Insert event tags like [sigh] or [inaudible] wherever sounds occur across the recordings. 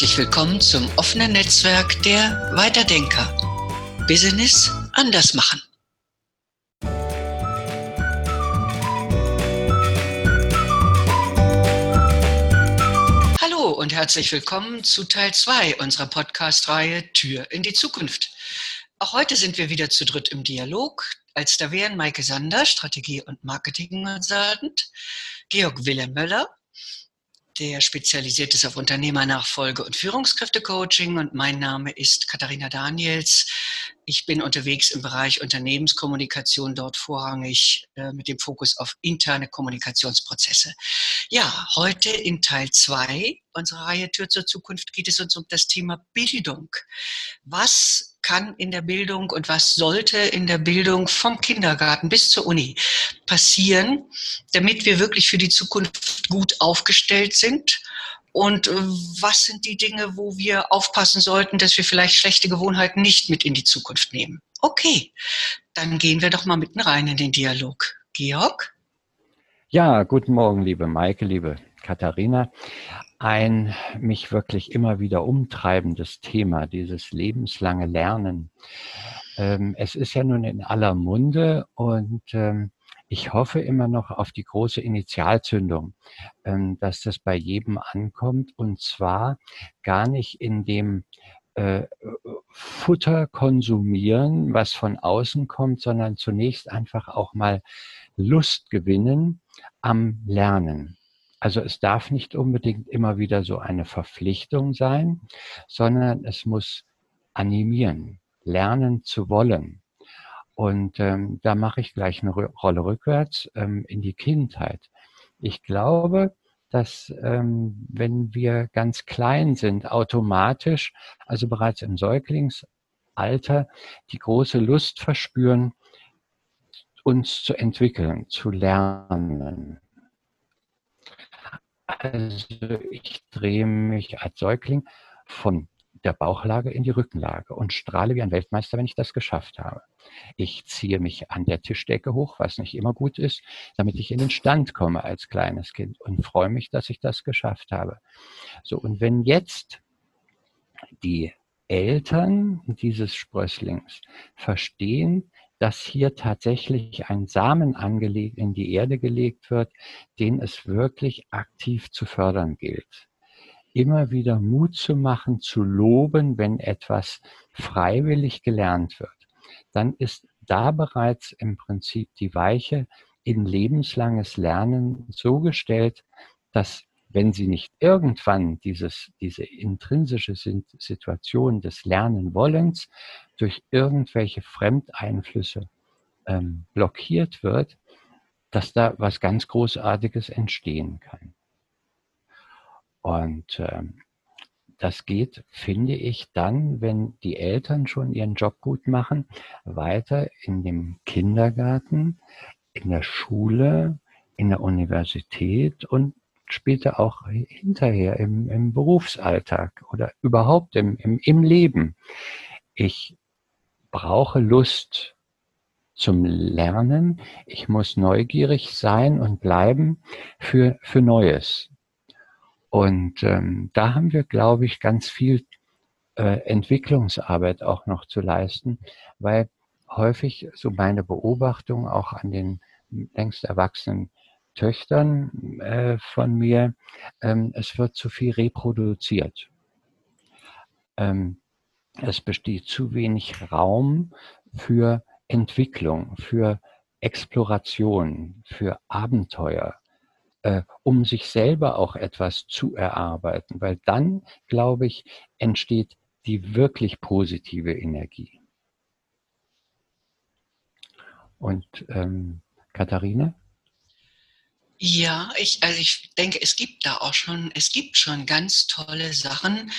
Herzlich willkommen zum offenen Netzwerk der Weiterdenker. Business anders machen. Hallo und herzlich willkommen zu Teil 2 unserer Podcast-Reihe Tür in die Zukunft. Auch heute sind wir wieder zu dritt im Dialog. Als da wären Maike Sander, Strategie- und Marketing-Consultant, Georg Wilhelm Möller, der spezialisiert ist auf Unternehmernachfolge und Führungskräftecoaching und mein Name ist Katharina Daniels. Ich bin unterwegs im Bereich Unternehmenskommunikation, dort vorrangig äh, mit dem Fokus auf interne Kommunikationsprozesse. Ja, heute in Teil 2 unserer Reihe Tür zur Zukunft geht es uns um das Thema Bildung. Was kann in der Bildung und was sollte in der Bildung vom Kindergarten bis zur Uni passieren, damit wir wirklich für die Zukunft gut aufgestellt sind? Und äh, was sind die Dinge, wo wir aufpassen sollten, dass wir vielleicht schlechte Gewohnheiten nicht mit in die Zukunft nehmen? Okay, dann gehen wir doch mal mitten rein in den Dialog. Georg? Ja, guten Morgen, liebe Maike, liebe Katharina ein mich wirklich immer wieder umtreibendes Thema, dieses lebenslange Lernen. Ähm, es ist ja nun in aller Munde und ähm, ich hoffe immer noch auf die große Initialzündung, ähm, dass das bei jedem ankommt und zwar gar nicht in dem äh, Futter konsumieren, was von außen kommt, sondern zunächst einfach auch mal Lust gewinnen am Lernen. Also es darf nicht unbedingt immer wieder so eine Verpflichtung sein, sondern es muss animieren, lernen zu wollen. Und ähm, da mache ich gleich eine Rolle rückwärts ähm, in die Kindheit. Ich glaube, dass ähm, wenn wir ganz klein sind, automatisch, also bereits im Säuglingsalter, die große Lust verspüren, uns zu entwickeln, zu lernen. Also ich drehe mich als Säugling von der Bauchlage in die Rückenlage und strahle wie ein Weltmeister, wenn ich das geschafft habe. Ich ziehe mich an der Tischdecke hoch, was nicht immer gut ist, damit ich in den Stand komme als kleines Kind und freue mich, dass ich das geschafft habe. So, und wenn jetzt die Eltern dieses Sprösslings verstehen, dass hier tatsächlich ein Samen angelegt, in die Erde gelegt wird, den es wirklich aktiv zu fördern gilt. Immer wieder Mut zu machen, zu loben, wenn etwas freiwillig gelernt wird. Dann ist da bereits im Prinzip die Weiche in lebenslanges Lernen so gestellt, dass wenn sie nicht irgendwann dieses, diese intrinsische Situation des Lernenwollens durch irgendwelche Fremdeinflüsse ähm, blockiert wird, dass da was ganz Großartiges entstehen kann. Und ähm, das geht, finde ich, dann, wenn die Eltern schon ihren Job gut machen, weiter in dem Kindergarten, in der Schule, in der Universität und später auch hinterher im, im Berufsalltag oder überhaupt im, im, im Leben. Ich brauche Lust zum Lernen. Ich muss neugierig sein und bleiben für, für Neues. Und ähm, da haben wir, glaube ich, ganz viel äh, Entwicklungsarbeit auch noch zu leisten, weil häufig so meine Beobachtung auch an den längst erwachsenen Töchtern äh, von mir, ähm, es wird zu viel reproduziert. Ähm, es besteht zu wenig Raum für Entwicklung, für Exploration, für Abenteuer, äh, um sich selber auch etwas zu erarbeiten, weil dann, glaube ich, entsteht die wirklich positive Energie. Und ähm, Katharina? Ja, ich, also ich denke, es gibt da auch schon, es gibt schon ganz tolle Sachen.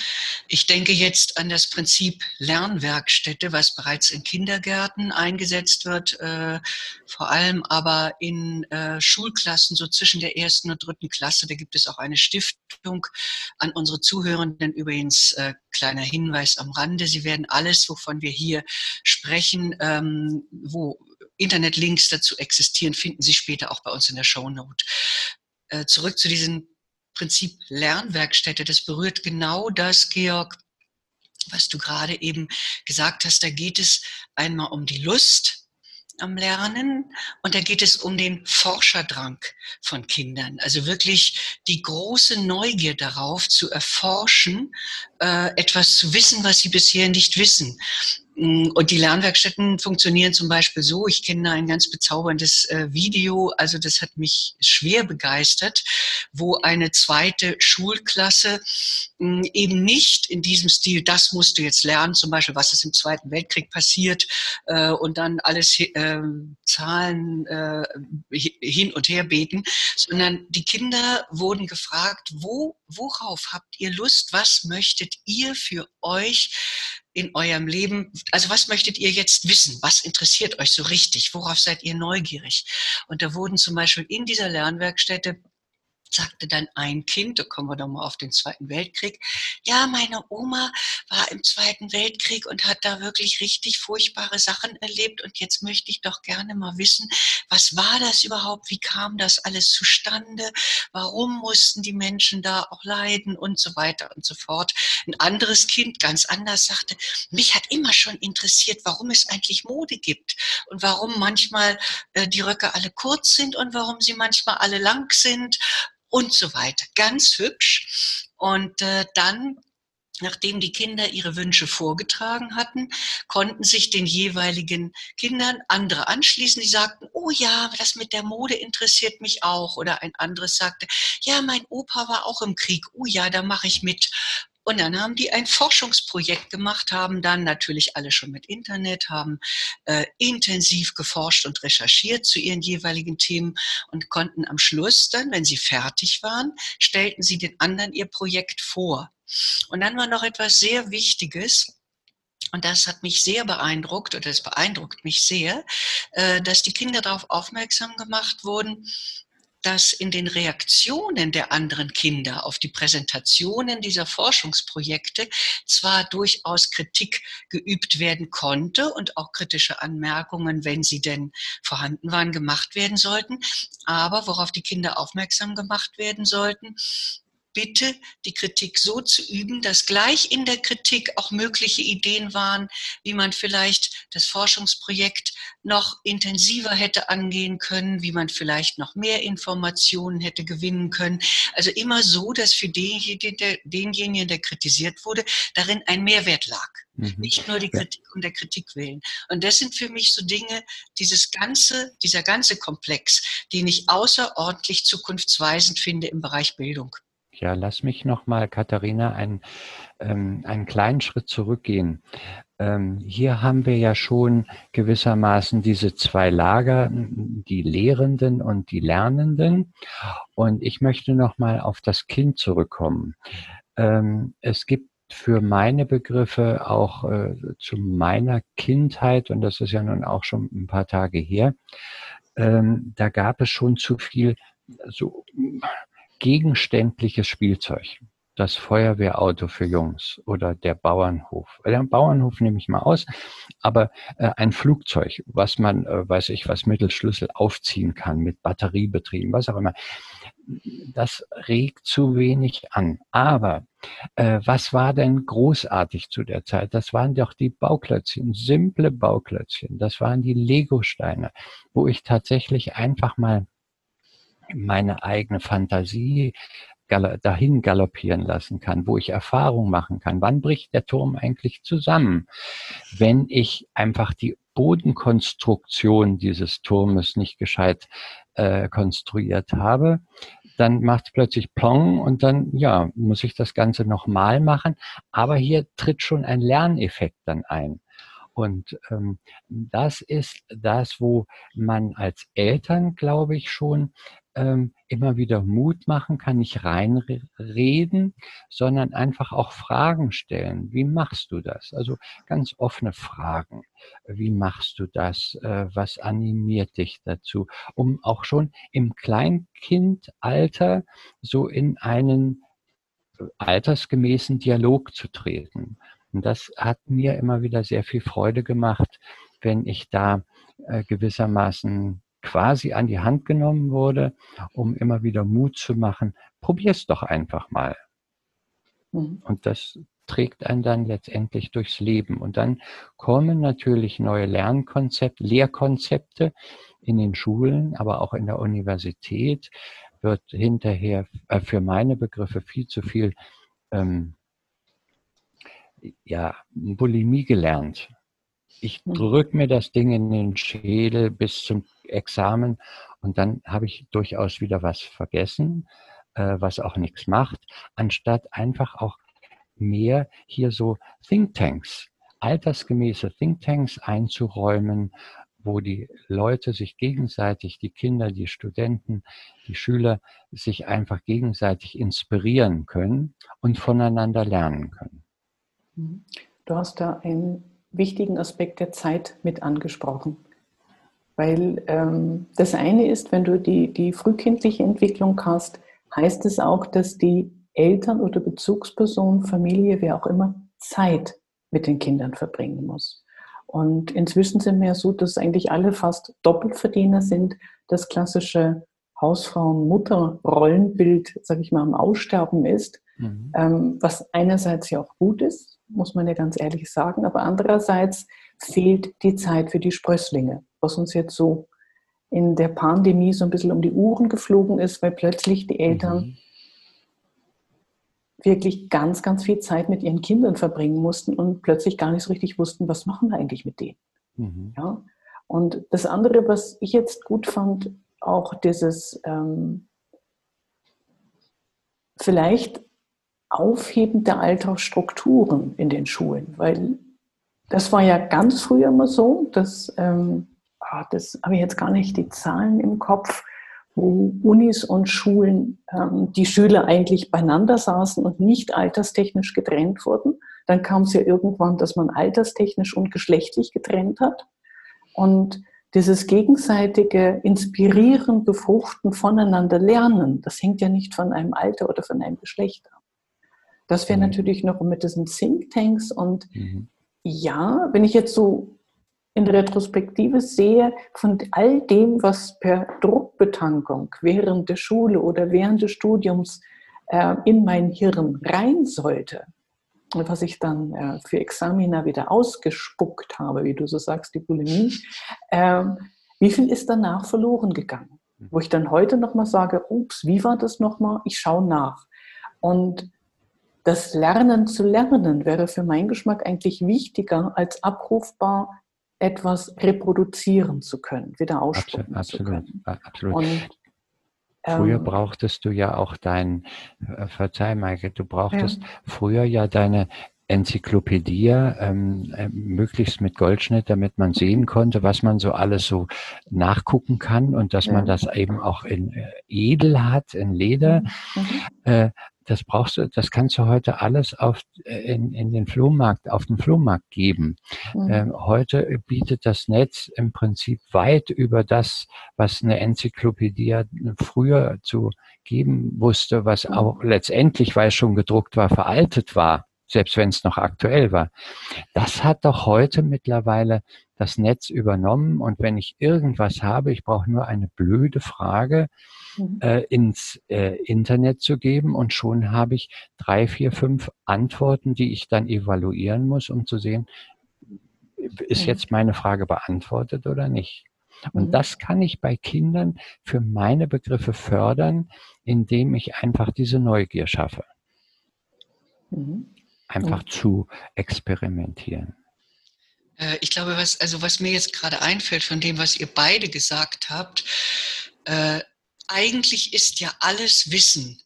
Ich denke jetzt an das Prinzip Lernwerkstätte, was bereits in Kindergärten eingesetzt wird, äh, vor allem aber in äh, Schulklassen, so zwischen der ersten und dritten Klasse. Da gibt es auch eine Stiftung an unsere Zuhörenden. Übrigens, äh, kleiner Hinweis am Rande. Sie werden alles, wovon wir hier sprechen, ähm, wo Internetlinks dazu existieren, finden Sie später auch bei uns in der Show Note. Äh, zurück zu diesen Prinzip Lernwerkstätte, das berührt genau das, Georg, was du gerade eben gesagt hast. Da geht es einmal um die Lust, am Lernen und da geht es um den Forscherdrang von Kindern. Also wirklich die große Neugier darauf zu erforschen, äh, etwas zu wissen, was sie bisher nicht wissen. Mm, und die Lernwerkstätten funktionieren zum Beispiel so, ich kenne ein ganz bezauberndes äh, Video, also das hat mich schwer begeistert, wo eine zweite Schulklasse mm, eben nicht in diesem Stil, das musst du jetzt lernen, zum Beispiel, was ist im Zweiten Weltkrieg passiert äh, und dann alles äh, Zahlen äh, hin und her beten, sondern die Kinder wurden gefragt, wo, worauf habt ihr Lust, was möchtet ihr für euch in eurem Leben, also was möchtet ihr jetzt wissen? Was interessiert euch so richtig? Worauf seid ihr neugierig? Und da wurden zum Beispiel in dieser Lernwerkstätte sagte dann ein Kind, da kommen wir doch mal auf den Zweiten Weltkrieg, ja, meine Oma war im Zweiten Weltkrieg und hat da wirklich richtig furchtbare Sachen erlebt und jetzt möchte ich doch gerne mal wissen, was war das überhaupt, wie kam das alles zustande, warum mussten die Menschen da auch leiden? Und so weiter und so fort. Ein anderes Kind, ganz anders, sagte, mich hat immer schon interessiert, warum es eigentlich Mode gibt und warum manchmal äh, die Röcke alle kurz sind und warum sie manchmal alle lang sind und so weiter. Ganz hübsch. Und äh, dann Nachdem die Kinder ihre Wünsche vorgetragen hatten, konnten sich den jeweiligen Kindern andere anschließen, die sagten, oh ja, das mit der Mode interessiert mich auch. Oder ein anderes sagte, ja, mein Opa war auch im Krieg, oh ja, da mache ich mit. Und dann haben die ein Forschungsprojekt gemacht, haben dann natürlich alle schon mit Internet, haben äh, intensiv geforscht und recherchiert zu ihren jeweiligen Themen und konnten am Schluss dann, wenn sie fertig waren, stellten sie den anderen ihr Projekt vor. Und dann war noch etwas sehr Wichtiges. Und das hat mich sehr beeindruckt, oder es beeindruckt mich sehr, äh, dass die Kinder darauf aufmerksam gemacht wurden, dass in den Reaktionen der anderen Kinder auf die Präsentationen dieser Forschungsprojekte zwar durchaus Kritik geübt werden konnte und auch kritische Anmerkungen, wenn sie denn vorhanden waren, gemacht werden sollten, aber worauf die Kinder aufmerksam gemacht werden sollten, bitte die Kritik so zu üben, dass gleich in der Kritik auch mögliche Ideen waren, wie man vielleicht das Forschungsprojekt noch intensiver hätte angehen können, wie man vielleicht noch mehr Informationen hätte gewinnen können. Also immer so, dass für denjenigen, der, denjenigen, der kritisiert wurde, darin ein Mehrwert lag. Mhm. Nicht nur die Kritik um der Kritik willen. Und das sind für mich so Dinge, dieses ganze, dieser ganze Komplex, den ich außerordentlich zukunftsweisend finde im Bereich Bildung. Ja, lass mich noch mal, Katharina, einen, ähm, einen kleinen Schritt zurückgehen. Ähm, hier haben wir ja schon gewissermaßen diese zwei Lager, die Lehrenden und die Lernenden. Und ich möchte noch mal auf das Kind zurückkommen. Ähm, es gibt für meine Begriffe auch äh, zu meiner Kindheit, und das ist ja nun auch schon ein paar Tage her, ähm, da gab es schon zu viel so gegenständliches Spielzeug. Das Feuerwehrauto für Jungs oder der Bauernhof. Der Bauernhof nehme ich mal aus, aber äh, ein Flugzeug, was man, äh, weiß ich, was Mittelschlüssel aufziehen kann, mit Batteriebetrieben, was auch immer, das regt zu wenig an. Aber äh, was war denn großartig zu der Zeit? Das waren doch die Bauklötzchen, simple Bauklötzchen. Das waren die Legosteine, wo ich tatsächlich einfach mal meine eigene Fantasie dahin galoppieren lassen kann, wo ich Erfahrung machen kann. Wann bricht der Turm eigentlich zusammen? Wenn ich einfach die Bodenkonstruktion dieses Turmes nicht gescheit äh, konstruiert habe, dann macht es plötzlich Plong und dann, ja, muss ich das Ganze nochmal machen. Aber hier tritt schon ein Lerneffekt dann ein. Und ähm, das ist das, wo man als Eltern, glaube ich, schon ähm, immer wieder Mut machen kann, nicht reinreden, sondern einfach auch Fragen stellen. Wie machst du das? Also ganz offene Fragen. Wie machst du das? Äh, was animiert dich dazu? Um auch schon im Kleinkindalter so in einen altersgemäßen Dialog zu treten. Und das hat mir immer wieder sehr viel Freude gemacht, wenn ich da äh, gewissermaßen quasi an die Hand genommen wurde, um immer wieder Mut zu machen, probier's doch einfach mal. Mhm. Und das trägt einen dann letztendlich durchs Leben. Und dann kommen natürlich neue Lernkonzepte, Lehrkonzepte in den Schulen, aber auch in der Universität wird hinterher äh, für meine Begriffe viel zu viel ähm, ja, Bulimie gelernt. Ich mhm. drücke mir das Ding in den Schädel bis zum Examen und dann habe ich durchaus wieder was vergessen, äh, was auch nichts macht, anstatt einfach auch mehr hier so Thinktanks, altersgemäße Thinktanks einzuräumen, wo die Leute sich gegenseitig, die Kinder, die Studenten, die Schüler sich einfach gegenseitig inspirieren können und voneinander lernen können. Mhm. Du hast da einen wichtigen Aspekt der Zeit mit angesprochen. Weil ähm, das eine ist, wenn du die, die frühkindliche Entwicklung hast, heißt es auch, dass die Eltern oder Bezugsperson, Familie, wer auch immer, Zeit mit den Kindern verbringen muss. Und inzwischen sind wir ja so, dass eigentlich alle fast Doppelverdiener sind. Das klassische Hausfrauen-Mutter-Rollenbild, sage ich mal, am Aussterben ist, mhm. ähm, was einerseits ja auch gut ist, muss man ja ganz ehrlich sagen, aber andererseits fehlt die Zeit für die Sprösslinge, was uns jetzt so in der Pandemie so ein bisschen um die Uhren geflogen ist, weil plötzlich die Eltern mhm wirklich ganz, ganz viel Zeit mit ihren Kindern verbringen mussten und plötzlich gar nicht so richtig wussten, was machen wir eigentlich mit denen. Mhm. Ja? Und das andere, was ich jetzt gut fand, auch dieses ähm, vielleicht Aufheben der Alltagsstrukturen in den Schulen, weil das war ja ganz früher immer so, dass, ähm, ah, das habe ich jetzt gar nicht die Zahlen im Kopf, wo Unis und Schulen ähm, die Schüler eigentlich beieinander saßen und nicht alterstechnisch getrennt wurden. Dann kam es ja irgendwann, dass man alterstechnisch und geschlechtlich getrennt hat. Und dieses gegenseitige Inspirieren, Befruchten, voneinander lernen, das hängt ja nicht von einem Alter oder von einem Geschlecht ab. Das wäre mhm. natürlich noch mit diesen Thinktanks und mhm. ja, wenn ich jetzt so in Retrospektive sehe, von all dem, was per Druckbetankung während der Schule oder während des Studiums äh, in mein Hirn rein sollte, was ich dann äh, für Examina wieder ausgespuckt habe, wie du so sagst, die Bulimie, äh, wie viel ist danach verloren gegangen? Wo ich dann heute nochmal sage, ups, wie war das nochmal? Ich schaue nach. Und das Lernen zu lernen wäre für meinen Geschmack eigentlich wichtiger als abrufbar etwas reproduzieren zu können, wieder ausspucken absolut, zu können. Absolut. Und, Früher ähm, brauchtest du ja auch dein, äh, verzeih Maike, du brauchtest ja. früher ja deine Enzyklopädie, ähm, äh, möglichst mit Goldschnitt, damit man sehen konnte, was man so alles so nachgucken kann und dass ja. man das eben auch in äh, edel hat, in Leder. Mhm. Äh, das brauchst du, das kannst du heute alles auf, äh, in, in den Flohmarkt, auf den Flohmarkt geben. Mhm. Ähm, heute bietet das Netz im Prinzip weit über das, was eine Enzyklopädie früher zu geben wusste, was mhm. auch letztendlich, weil es schon gedruckt war, veraltet war selbst wenn es noch aktuell war. Das hat doch heute mittlerweile das Netz übernommen und wenn ich irgendwas habe, ich brauche nur eine blöde Frage mhm. äh, ins äh, Internet zu geben und schon habe ich drei, vier, fünf Antworten, die ich dann evaluieren muss, um zu sehen, ist mhm. jetzt meine Frage beantwortet oder nicht. Und mhm. das kann ich bei Kindern für meine Begriffe fördern, indem ich einfach diese Neugier schaffe. Mhm einfach zu experimentieren. Äh, ich glaube, was, also was mir jetzt gerade einfällt von dem, was ihr beide gesagt habt, äh, eigentlich ist ja alles Wissen,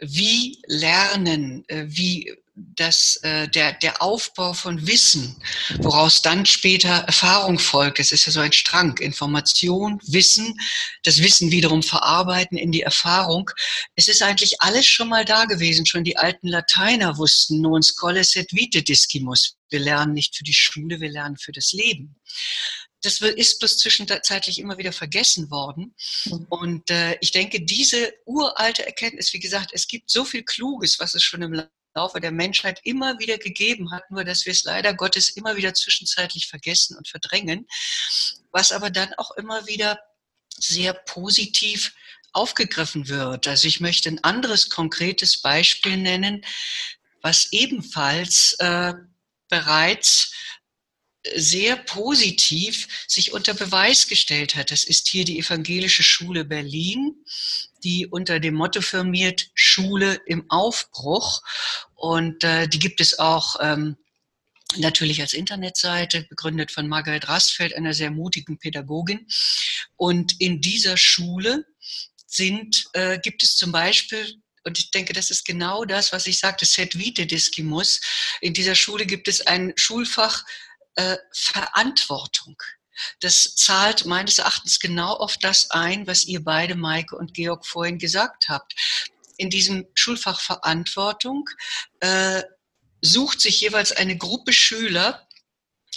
wie Lernen, äh, wie das, äh, der, der Aufbau von Wissen, woraus dann später Erfahrung folgt. Es ist ja so ein Strang. Information, Wissen, das Wissen wiederum verarbeiten in die Erfahrung. Es ist eigentlich alles schon mal da gewesen. Schon die alten Lateiner wussten, non scoles et vite discimus. Wir lernen nicht für die Schule, wir lernen für das Leben das ist bloß zwischenzeitlich immer wieder vergessen worden. Mhm. Und äh, ich denke, diese uralte Erkenntnis, wie gesagt, es gibt so viel Kluges, was es schon im Laufe der Menschheit immer wieder gegeben hat, nur dass wir es leider Gottes immer wieder zwischenzeitlich vergessen und verdrängen, was aber dann auch immer wieder sehr positiv aufgegriffen wird. Also ich möchte ein anderes konkretes Beispiel nennen, was ebenfalls äh, bereits sehr positiv sich unter Beweis gestellt hat. Das ist hier die Evangelische Schule Berlin, die unter dem Motto firmiert Schule im Aufbruch. Und äh, die gibt es auch ähm, natürlich als Internetseite, begründet von Margaret Rastfeld, einer sehr mutigen Pädagogin. Und in dieser Schule sind, äh, gibt es zum Beispiel und ich denke, das ist genau das, was ich sagte, Set vite discimus. In dieser Schule gibt es ein Schulfach äh, Verantwortung. Das zahlt meines Erachtens genau auf das ein, was ihr beide, Maike und Georg, vorhin gesagt habt. In diesem Schulfach Verantwortung äh, sucht sich jeweils eine Gruppe Schüler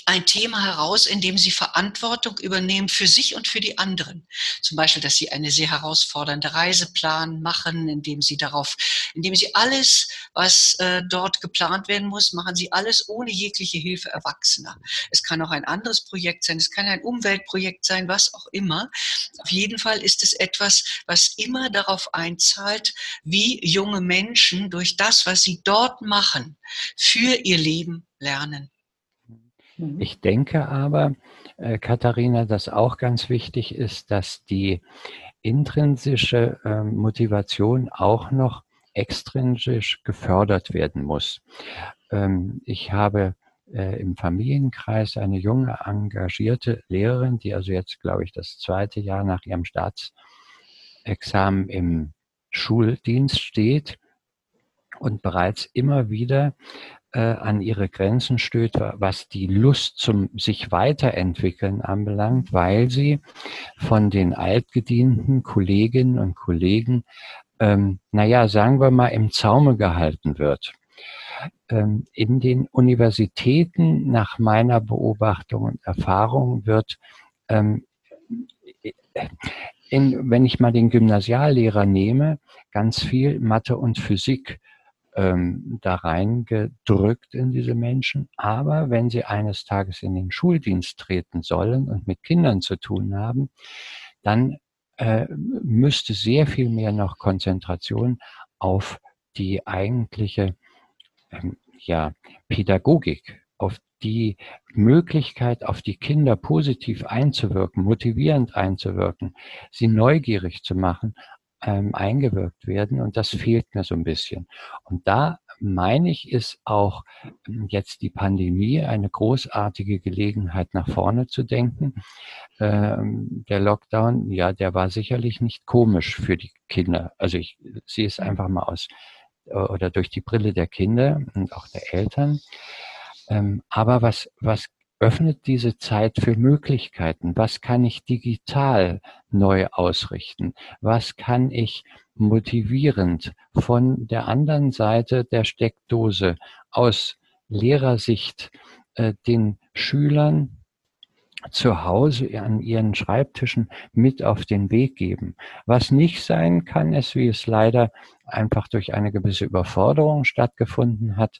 ein Thema heraus, in dem sie Verantwortung übernehmen für sich und für die anderen. Zum Beispiel, dass sie eine sehr herausfordernde Reiseplan machen, indem sie darauf, indem sie alles, was äh, dort geplant werden muss, machen sie alles ohne jegliche Hilfe Erwachsener. Es kann auch ein anderes Projekt sein, es kann ein Umweltprojekt sein, was auch immer. Auf jeden Fall ist es etwas, was immer darauf einzahlt, wie junge Menschen durch das, was sie dort machen, für ihr Leben lernen. Mhm. Ich denke aber, äh, Katharina, dass auch ganz wichtig ist, dass die intrinsische äh, Motivation auch noch extrinsisch gefördert werden muss. Ähm, ich habe äh, im Familienkreis eine junge, engagierte Lehrerin, die also jetzt, glaube ich, das zweite Jahr nach ihrem Staatsexamen im Schuldienst steht und bereits immer wieder äh, an ihre Grenzen stößt, was die Lust zum sich weiterentwickeln anbelangt, weil sie von den altgedienten Kolleginnen und Kollegen, ähm, naja, sagen wir mal, im Zaume gehalten wird. Ähm, in den Universitäten, nach meiner Beobachtung und Erfahrung, wird ähm, in, wenn ich mal den Gymnasiallehrer nehme, ganz viel Mathe und Physik ähm, da reingedrückt in diese Menschen. Aber wenn sie eines Tages in den Schuldienst treten sollen und mit Kindern zu tun haben, dann äh, müsste sehr viel mehr noch Konzentration auf die eigentliche ähm, ja, Pädagogik, auf die Möglichkeit, auf die Kinder positiv einzuwirken, motivierend einzuwirken, sie neugierig zu machen, ähm, eingewirkt werden und das fehlt mir so ein bisschen. Und da meine ich, ist auch ähm, jetzt die Pandemie eine großartige Gelegenheit, nach vorne zu denken. Ähm, der Lockdown, ja, der war sicherlich nicht komisch für die Kinder. Also ich sehe es einfach mal aus äh, oder durch die Brille der Kinder und auch der Eltern. Ähm, aber was, was öffnet diese Zeit für Möglichkeiten? Was kann ich digital neu ausrichten? Was kann ich motivierend von der anderen Seite der Steckdose aus Lehrersicht äh, den Schülern zu Hause an ihren Schreibtischen mit auf den Weg geben. Was nicht sein kann, ist, wie es leider einfach durch eine gewisse Überforderung stattgefunden hat,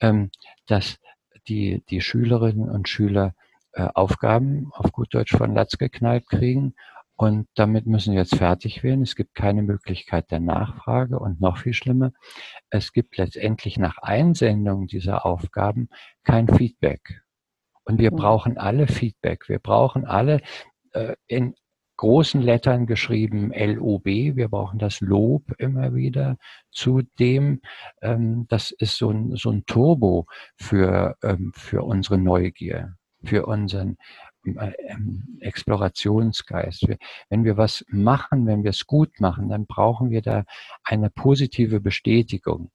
ähm, dass die, die Schülerinnen und Schüler äh, Aufgaben auf gut Deutsch von Latz geknallt kriegen. Und damit müssen jetzt fertig werden. Es gibt keine Möglichkeit der Nachfrage und noch viel schlimmer, es gibt letztendlich nach Einsendung dieser Aufgaben kein Feedback. Und wir brauchen alle Feedback. Wir brauchen alle äh, in großen Lettern geschrieben LOB. Wir brauchen das Lob immer wieder. Zudem, ähm, das ist so ein, so ein Turbo für, ähm, für unsere Neugier, für unseren äh, ähm, Explorationsgeist. Wenn wir was machen, wenn wir es gut machen, dann brauchen wir da eine positive Bestätigung.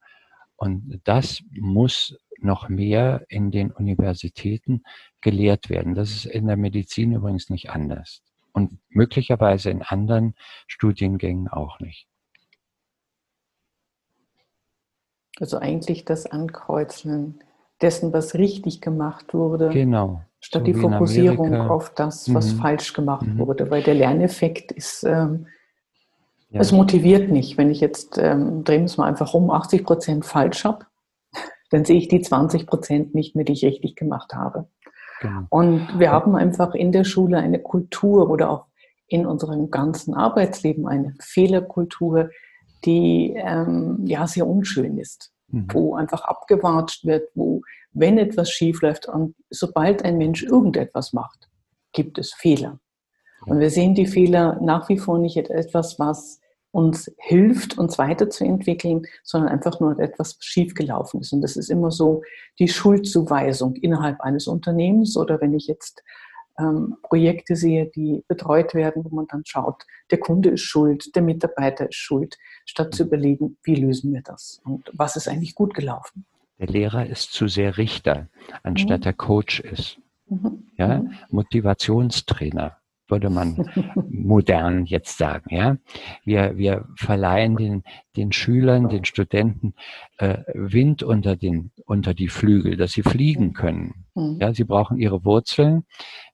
Und das muss noch mehr in den Universitäten gelehrt werden. Das ist in der Medizin übrigens nicht anders und möglicherweise in anderen Studiengängen auch nicht. Also eigentlich das Ankreuzen dessen, was richtig gemacht wurde. Genau. Statt so die Fokussierung auf das, was mhm. falsch gemacht mhm. wurde. Weil der Lerneffekt ist, ähm, ja. es motiviert nicht. Wenn ich jetzt, ähm, drehen wir es mal einfach um, 80 Prozent falsch habe, [laughs] dann sehe ich die 20 Prozent nicht mehr, die ich richtig gemacht habe. Genau. Und wir haben einfach in der Schule eine Kultur oder auch in unserem ganzen Arbeitsleben eine Fehlerkultur, die ähm, ja sehr unschön ist, mhm. wo einfach abgewatscht wird, wo wenn etwas schief läuft und sobald ein Mensch irgendetwas macht, gibt es Fehler. Und wir sehen die Fehler nach wie vor nicht etwas, was uns hilft, uns weiterzuentwickeln, sondern einfach nur etwas schiefgelaufen ist. Und das ist immer so die Schuldzuweisung innerhalb eines Unternehmens oder wenn ich jetzt ähm, Projekte sehe, die betreut werden, wo man dann schaut, der Kunde ist schuld, der Mitarbeiter ist schuld, statt zu überlegen, wie lösen wir das und was ist eigentlich gut gelaufen. Der Lehrer ist zu sehr Richter, anstatt mhm. der Coach ist. Mhm. Ja, mhm. Motivationstrainer würde man modern jetzt sagen. Ja, wir, wir verleihen den, den Schülern, den Studenten äh, Wind unter den unter die Flügel, dass sie fliegen können. Mhm. Ja, sie brauchen ihre Wurzeln.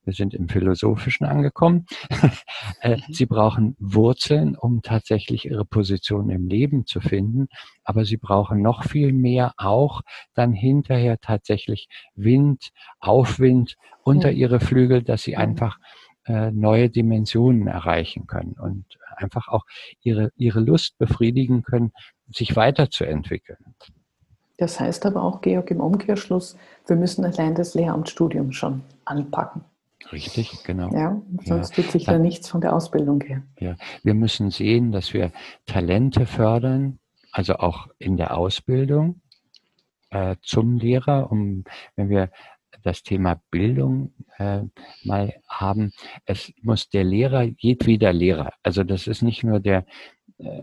Wir sind im Philosophischen angekommen. [laughs] Äh, mhm. sie brauchen Wurzeln, um tatsächlich ihre Position im Leben zu finden. Aber sie brauchen noch viel mehr auch dann hinterher tatsächlich Wind, Aufwind unter ihre Flügel, dass sie einfach äh, neue Dimensionen erreichen können und einfach auch ihre, ihre Lust befriedigen können, sich weiterzuentwickeln. Das heißt aber auch, Georg, im Umkehrschluss, wir müssen allein das Lehramtsstudium schon anpacken. Richtig, genau. Ja, sonst ja. tut sich ja nichts von der Ausbildung her. Ja, wir müssen sehen, dass wir Talente fördern, also auch in der Ausbildung äh, zum Lehrer, um wenn wir das Thema Bildung äh, mal haben. Es muss der Lehrer, jedweder Lehrer, also das ist nicht nur der, äh,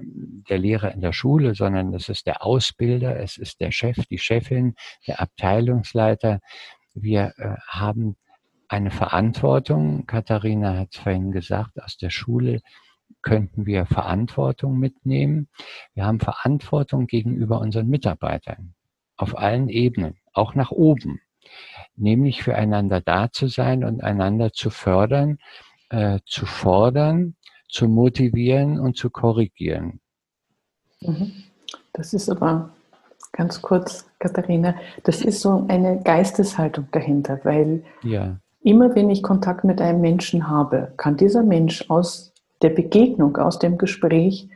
der Lehrer in der Schule, sondern das ist der Ausbilder, es ist der Chef, die Chefin, der Abteilungsleiter. Wir äh, haben eine Verantwortung. Katharina hat es vorhin gesagt, aus der Schule könnten wir Verantwortung mitnehmen. Wir haben Verantwortung gegenüber unseren Mitarbeitern auf allen Ebenen, auch nach oben nämlich füreinander da zu sein und einander zu fördern, äh, zu fordern, zu motivieren und zu korrigieren. Mhm. Das ist aber ganz kurz, Katharina, das ist so eine Geisteshaltung dahinter, weil ja. immer wenn ich Kontakt mit einem Menschen habe, kann dieser Mensch aus der Begegnung, aus dem Gespräch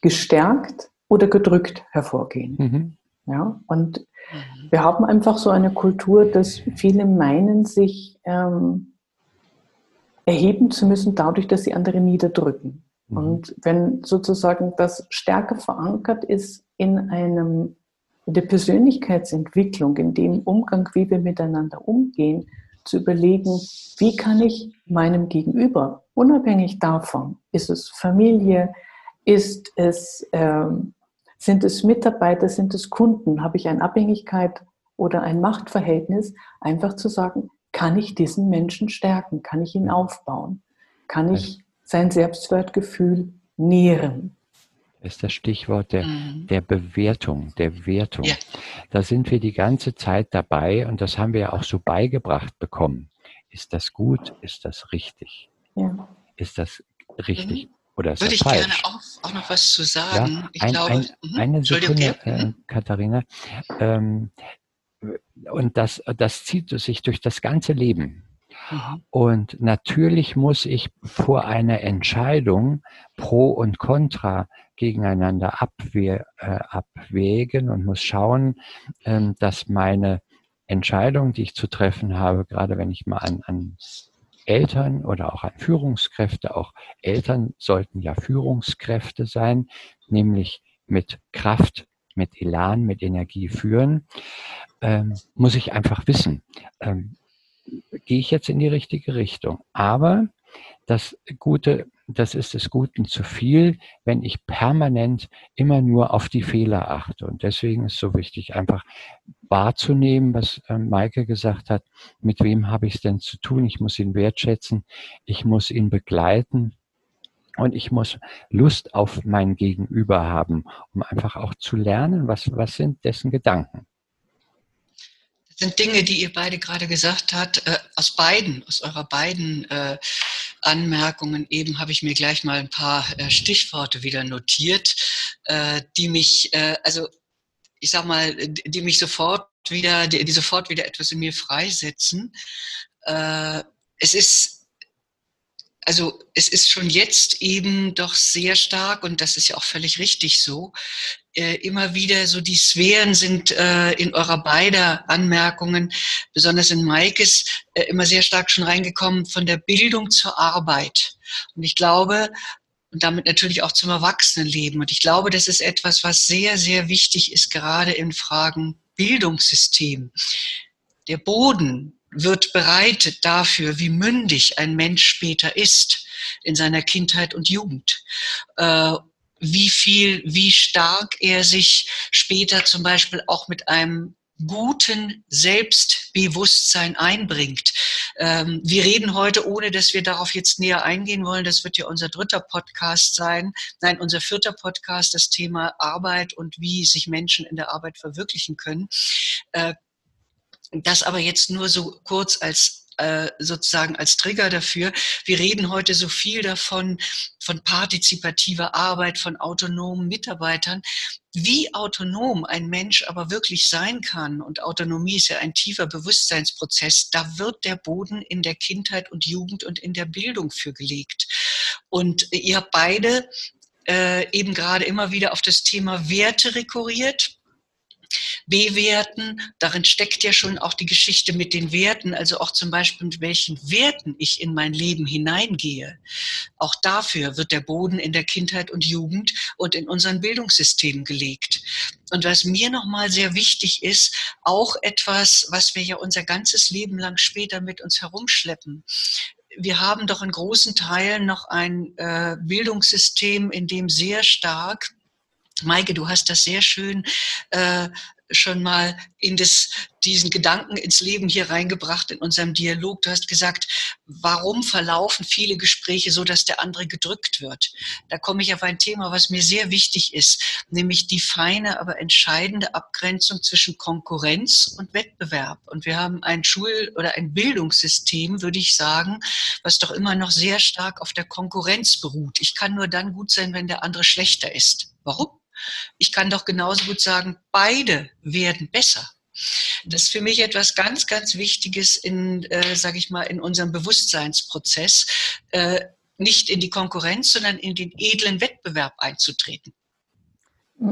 gestärkt oder gedrückt hervorgehen. Mhm. Ja, und. Wir haben einfach so eine Kultur, dass viele meinen, sich ähm, erheben zu müssen, dadurch, dass sie andere niederdrücken. Mhm. Und wenn sozusagen das stärker verankert ist in einem in der Persönlichkeitsentwicklung, in dem Umgang, wie wir miteinander umgehen, zu überlegen, wie kann ich meinem Gegenüber, unabhängig davon, ist es Familie, ist es ähm, sind es Mitarbeiter, sind es Kunden? Habe ich eine Abhängigkeit oder ein Machtverhältnis? Einfach zu sagen, kann ich diesen Menschen stärken? Kann ich ihn aufbauen? Kann ich sein Selbstwertgefühl nähren? Das ist das Stichwort der, mhm. der Bewertung, der Wertung. Ja. Da sind wir die ganze Zeit dabei und das haben wir ja auch so beigebracht bekommen. Ist das gut? Ist das richtig? Ja. Ist das richtig? Mhm. Oder ist Würde ich falsch? gerne auch, auch, noch was zu sagen. Ja, ich ein, glaube, ein, mhm. eine Sekunde, äh. Katharina. Ähm, und das, das zieht sich durch das ganze Leben. Mhm. Und natürlich muss ich vor einer Entscheidung Pro und Contra gegeneinander abwehr, äh, abwägen und muss schauen, ähm, dass meine Entscheidung, die ich zu treffen habe, gerade wenn ich mal an, an Eltern oder auch an Führungskräfte, auch Eltern sollten ja Führungskräfte sein, nämlich mit Kraft, mit Elan, mit Energie führen, ähm, muss ich einfach wissen, ähm, gehe ich jetzt in die richtige Richtung. Aber das Gute, das ist des Guten zu viel, wenn ich permanent immer nur auf die Fehler achte. Und deswegen ist so wichtig, einfach wahrzunehmen, was äh, Maike gesagt hat, mit wem habe ich es denn zu tun? Ich muss ihn wertschätzen, ich muss ihn begleiten und ich muss Lust auf mein Gegenüber haben, um einfach auch zu lernen, was, was sind dessen Gedanken sind Dinge, die ihr beide gerade gesagt habt, äh, aus beiden, aus eurer beiden äh, Anmerkungen eben habe ich mir gleich mal ein paar äh, Stichworte wieder notiert, äh, die mich, äh, also ich sag mal, die mich sofort wieder, die, die sofort wieder etwas in mir freisetzen. Äh, es ist also es ist schon jetzt eben doch sehr stark, und das ist ja auch völlig richtig so, äh, immer wieder so die Sphären sind äh, in eurer beider Anmerkungen, besonders in Maikes, äh, immer sehr stark schon reingekommen von der Bildung zur Arbeit. Und ich glaube, und damit natürlich auch zum Erwachsenenleben. Und ich glaube, das ist etwas, was sehr, sehr wichtig ist, gerade in Fragen Bildungssystem. Der Boden wird bereitet dafür, wie mündig ein Mensch später ist in seiner Kindheit und Jugend. Äh, wie viel, wie stark er sich später zum Beispiel auch mit einem guten Selbstbewusstsein einbringt. Ähm, wir reden heute, ohne dass wir darauf jetzt näher eingehen wollen, das wird ja unser dritter Podcast sein, nein, unser vierter Podcast, das Thema Arbeit und wie sich Menschen in der Arbeit verwirklichen können. Äh, das aber jetzt nur so kurz als äh, sozusagen als Trigger dafür. Wir reden heute so viel davon, von partizipativer Arbeit, von autonomen Mitarbeitern. Wie autonom ein Mensch aber wirklich sein kann, und Autonomie ist ja ein tiefer Bewusstseinsprozess, da wird der Boden in der Kindheit und Jugend und in der Bildung für gelegt. Und ihr habt beide äh, eben gerade immer wieder auf das Thema Werte rekurriert bewerten. Darin steckt ja schon auch die Geschichte mit den Werten, also auch zum Beispiel mit welchen Werten ich in mein Leben hineingehe. Auch dafür wird der Boden in der Kindheit und Jugend und in unseren Bildungssystemen gelegt. Und was mir nochmal sehr wichtig ist, auch etwas, was wir ja unser ganzes Leben lang später mit uns herumschleppen wir haben doch in großen Teilen noch ein äh, Bildungssystem, in dem sehr stark Maike, du hast das sehr schön äh, schon mal in das, diesen Gedanken ins Leben hier reingebracht in unserem Dialog. Du hast gesagt, warum verlaufen viele Gespräche so, dass der andere gedrückt wird? Da komme ich auf ein Thema, was mir sehr wichtig ist, nämlich die feine, aber entscheidende Abgrenzung zwischen Konkurrenz und Wettbewerb. Und wir haben ein Schul- oder ein Bildungssystem, würde ich sagen, was doch immer noch sehr stark auf der Konkurrenz beruht. Ich kann nur dann gut sein, wenn der andere schlechter ist. Warum? Ich kann doch genauso gut sagen, beide werden besser. Das ist für mich etwas ganz, ganz Wichtiges in, äh, sage ich mal, in unserem Bewusstseinsprozess, äh, nicht in die Konkurrenz, sondern in den edlen Wettbewerb einzutreten.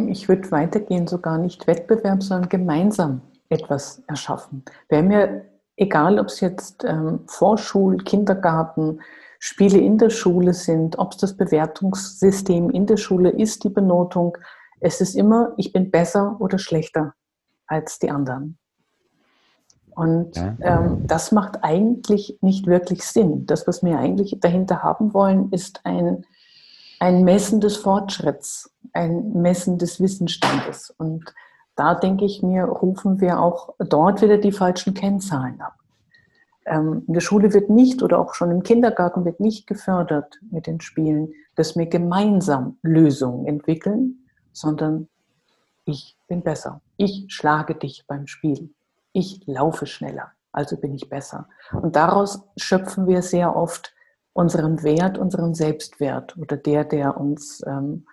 Ich würde weitergehen, sogar nicht Wettbewerb, sondern gemeinsam etwas erschaffen. Wäre mir egal, ob es jetzt ähm, Vorschul, Kindergarten, Spiele in der Schule sind, ob es das Bewertungssystem in der Schule ist, die Benotung, es ist immer, ich bin besser oder schlechter als die anderen. Und ähm, das macht eigentlich nicht wirklich Sinn. Das, was wir eigentlich dahinter haben wollen, ist ein, ein Messen des Fortschritts, ein Messen des Wissensstandes. Und da denke ich mir, rufen wir auch dort wieder die falschen Kennzahlen ab. Ähm, in der Schule wird nicht oder auch schon im Kindergarten wird nicht gefördert mit den Spielen, dass wir gemeinsam Lösungen entwickeln, sondern ich bin besser. Ich schlage dich beim Spiel. Ich laufe schneller, also bin ich besser. Und daraus schöpfen wir sehr oft unseren Wert, unseren Selbstwert oder der, der uns ähm,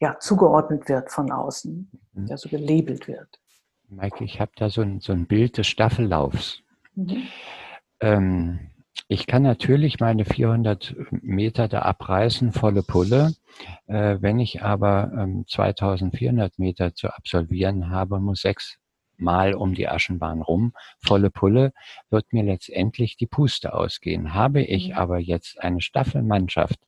ja, zugeordnet wird von außen, mhm. der so gelabelt wird. Maike, ich habe da so ein, so ein Bild des Staffellaufs. Mhm. Ähm, ich kann natürlich meine 400 Meter da abreißen, volle Pulle. Äh, wenn ich aber ähm, 2400 Meter zu absolvieren habe, muss sechs Mal um die Aschenbahn rum, volle Pulle, wird mir letztendlich die Puste ausgehen. Habe ich mhm. aber jetzt eine Staffelmannschaft,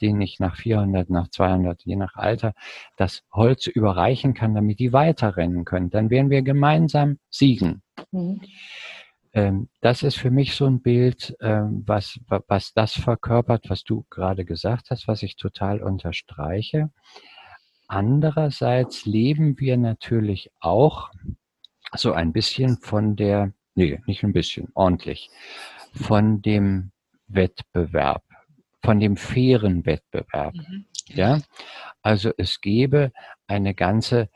denen ich nach 400, nach 200, je nach Alter, das Holz überreichen kann, damit die weiterrennen können, dann werden wir gemeinsam siegen. Mhm. Ähm, das ist für mich so ein Bild, ähm, was, was das verkörpert, was du gerade gesagt hast, was ich total unterstreiche. Andererseits leben wir natürlich auch so ein bisschen von der, nee, nicht ein bisschen, ordentlich, von dem Wettbewerb, von dem fairen Wettbewerb. Mhm. Ja, also es gäbe eine ganze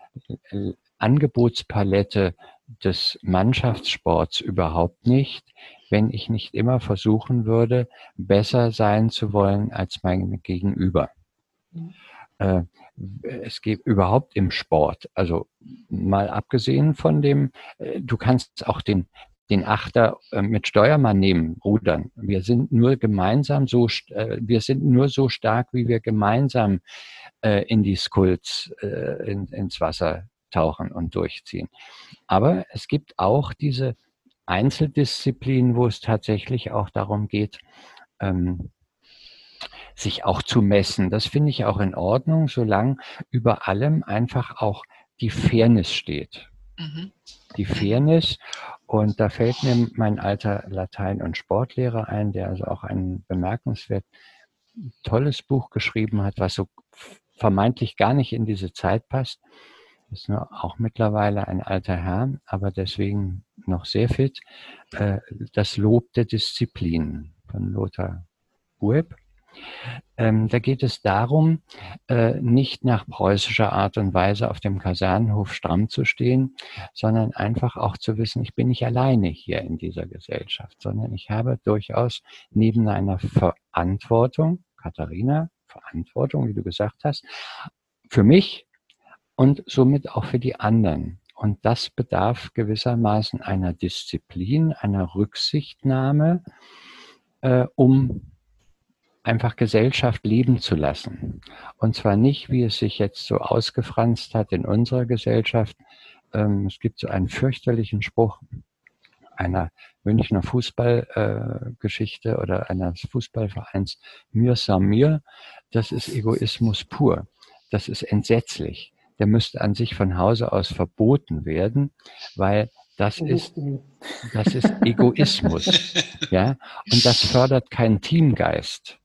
äh, Angebotspalette des Mannschaftssports überhaupt nicht, wenn ich nicht immer versuchen würde, besser sein zu wollen als mein Gegenüber. Mhm. Äh, es geht überhaupt im Sport, also mal abgesehen von dem, äh, du kannst auch den, den Achter äh, mit Steuermann nehmen, rudern. Wir sind nur gemeinsam so, wir sind nur so stark, wie wir gemeinsam in die Skulls, in, ins Wasser tauchen und durchziehen. Aber es gibt auch diese Einzeldisziplinen, wo es tatsächlich auch darum geht, ähm, sich auch zu messen. Das finde ich auch in Ordnung, solange über allem einfach auch die Fairness steht. Mhm. Die Fairness. Und da fällt mir mein alter Latein- und Sportlehrer ein, der also auch ein bemerkenswert tolles Buch geschrieben hat, was so vermeintlich gar nicht in diese Zeit passt. Ist nur auch mittlerweile ein alter Herr, aber deswegen noch sehr fit. Äh, das Lob der Disziplin von Lothar Ueb. Ähm, da geht es darum, äh, nicht nach preußischer Art und Weise auf dem Kasernenhof stramm zu stehen, sondern einfach auch zu wissen, ich bin nicht alleine hier in dieser Gesellschaft, sondern ich habe durchaus neben einer Verantwortung, Katharina, Verantwortung, wie du gesagt hast, für mich und somit auch für die anderen. Und das bedarf gewissermaßen einer Disziplin, einer Rücksichtnahme, äh, um einfach Gesellschaft leben zu lassen. Und zwar nicht, wie es sich jetzt so ausgefranst hat in unserer Gesellschaft. Ähm, es gibt so einen fürchterlichen Spruch einer Münchner Fußballgeschichte äh, oder eines Fußballvereins Mir Samir. Das ist Egoismus pur. Das ist entsetzlich. Der müsste an sich von Hause aus verboten werden, weil das ist, das ist Egoismus. Ja, und das fördert keinen Teamgeist.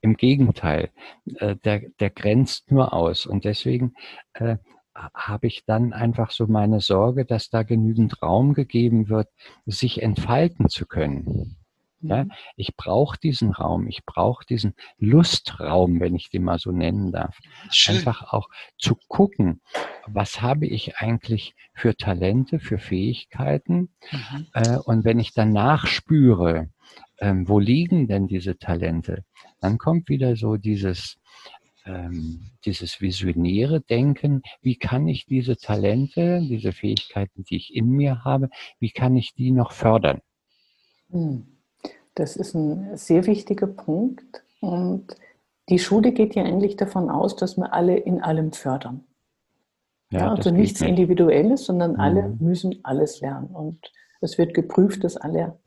Im Gegenteil, äh, der, der grenzt nur aus. Und deswegen äh, habe ich dann einfach so meine Sorge, dass da genügend Raum gegeben wird, sich entfalten zu können. Ja, mhm. ich brauche diesen Raum, ich brauche diesen Lustraum, wenn ich den mal so nennen darf. Schön. Einfach auch zu gucken, was habe ich eigentlich für Talente, für Fähigkeiten. Mhm. Äh, und wenn ich danach spüre, ähm, wo liegen denn diese Talente, dann kommt wieder so dieses, ähm, dieses visionäre Denken, wie kann ich diese Talente, diese Fähigkeiten, die ich in mir habe, wie kann ich die noch fördern? Hm. Das ist ein sehr wichtiger Punkt. Und die Schule geht ja eigentlich davon aus, dass wir alle in allem fördern. Ja, ja also nichts nicht. Individuelles, sondern mhm. alle müssen alles lernen. Und es wird geprüft, dass alle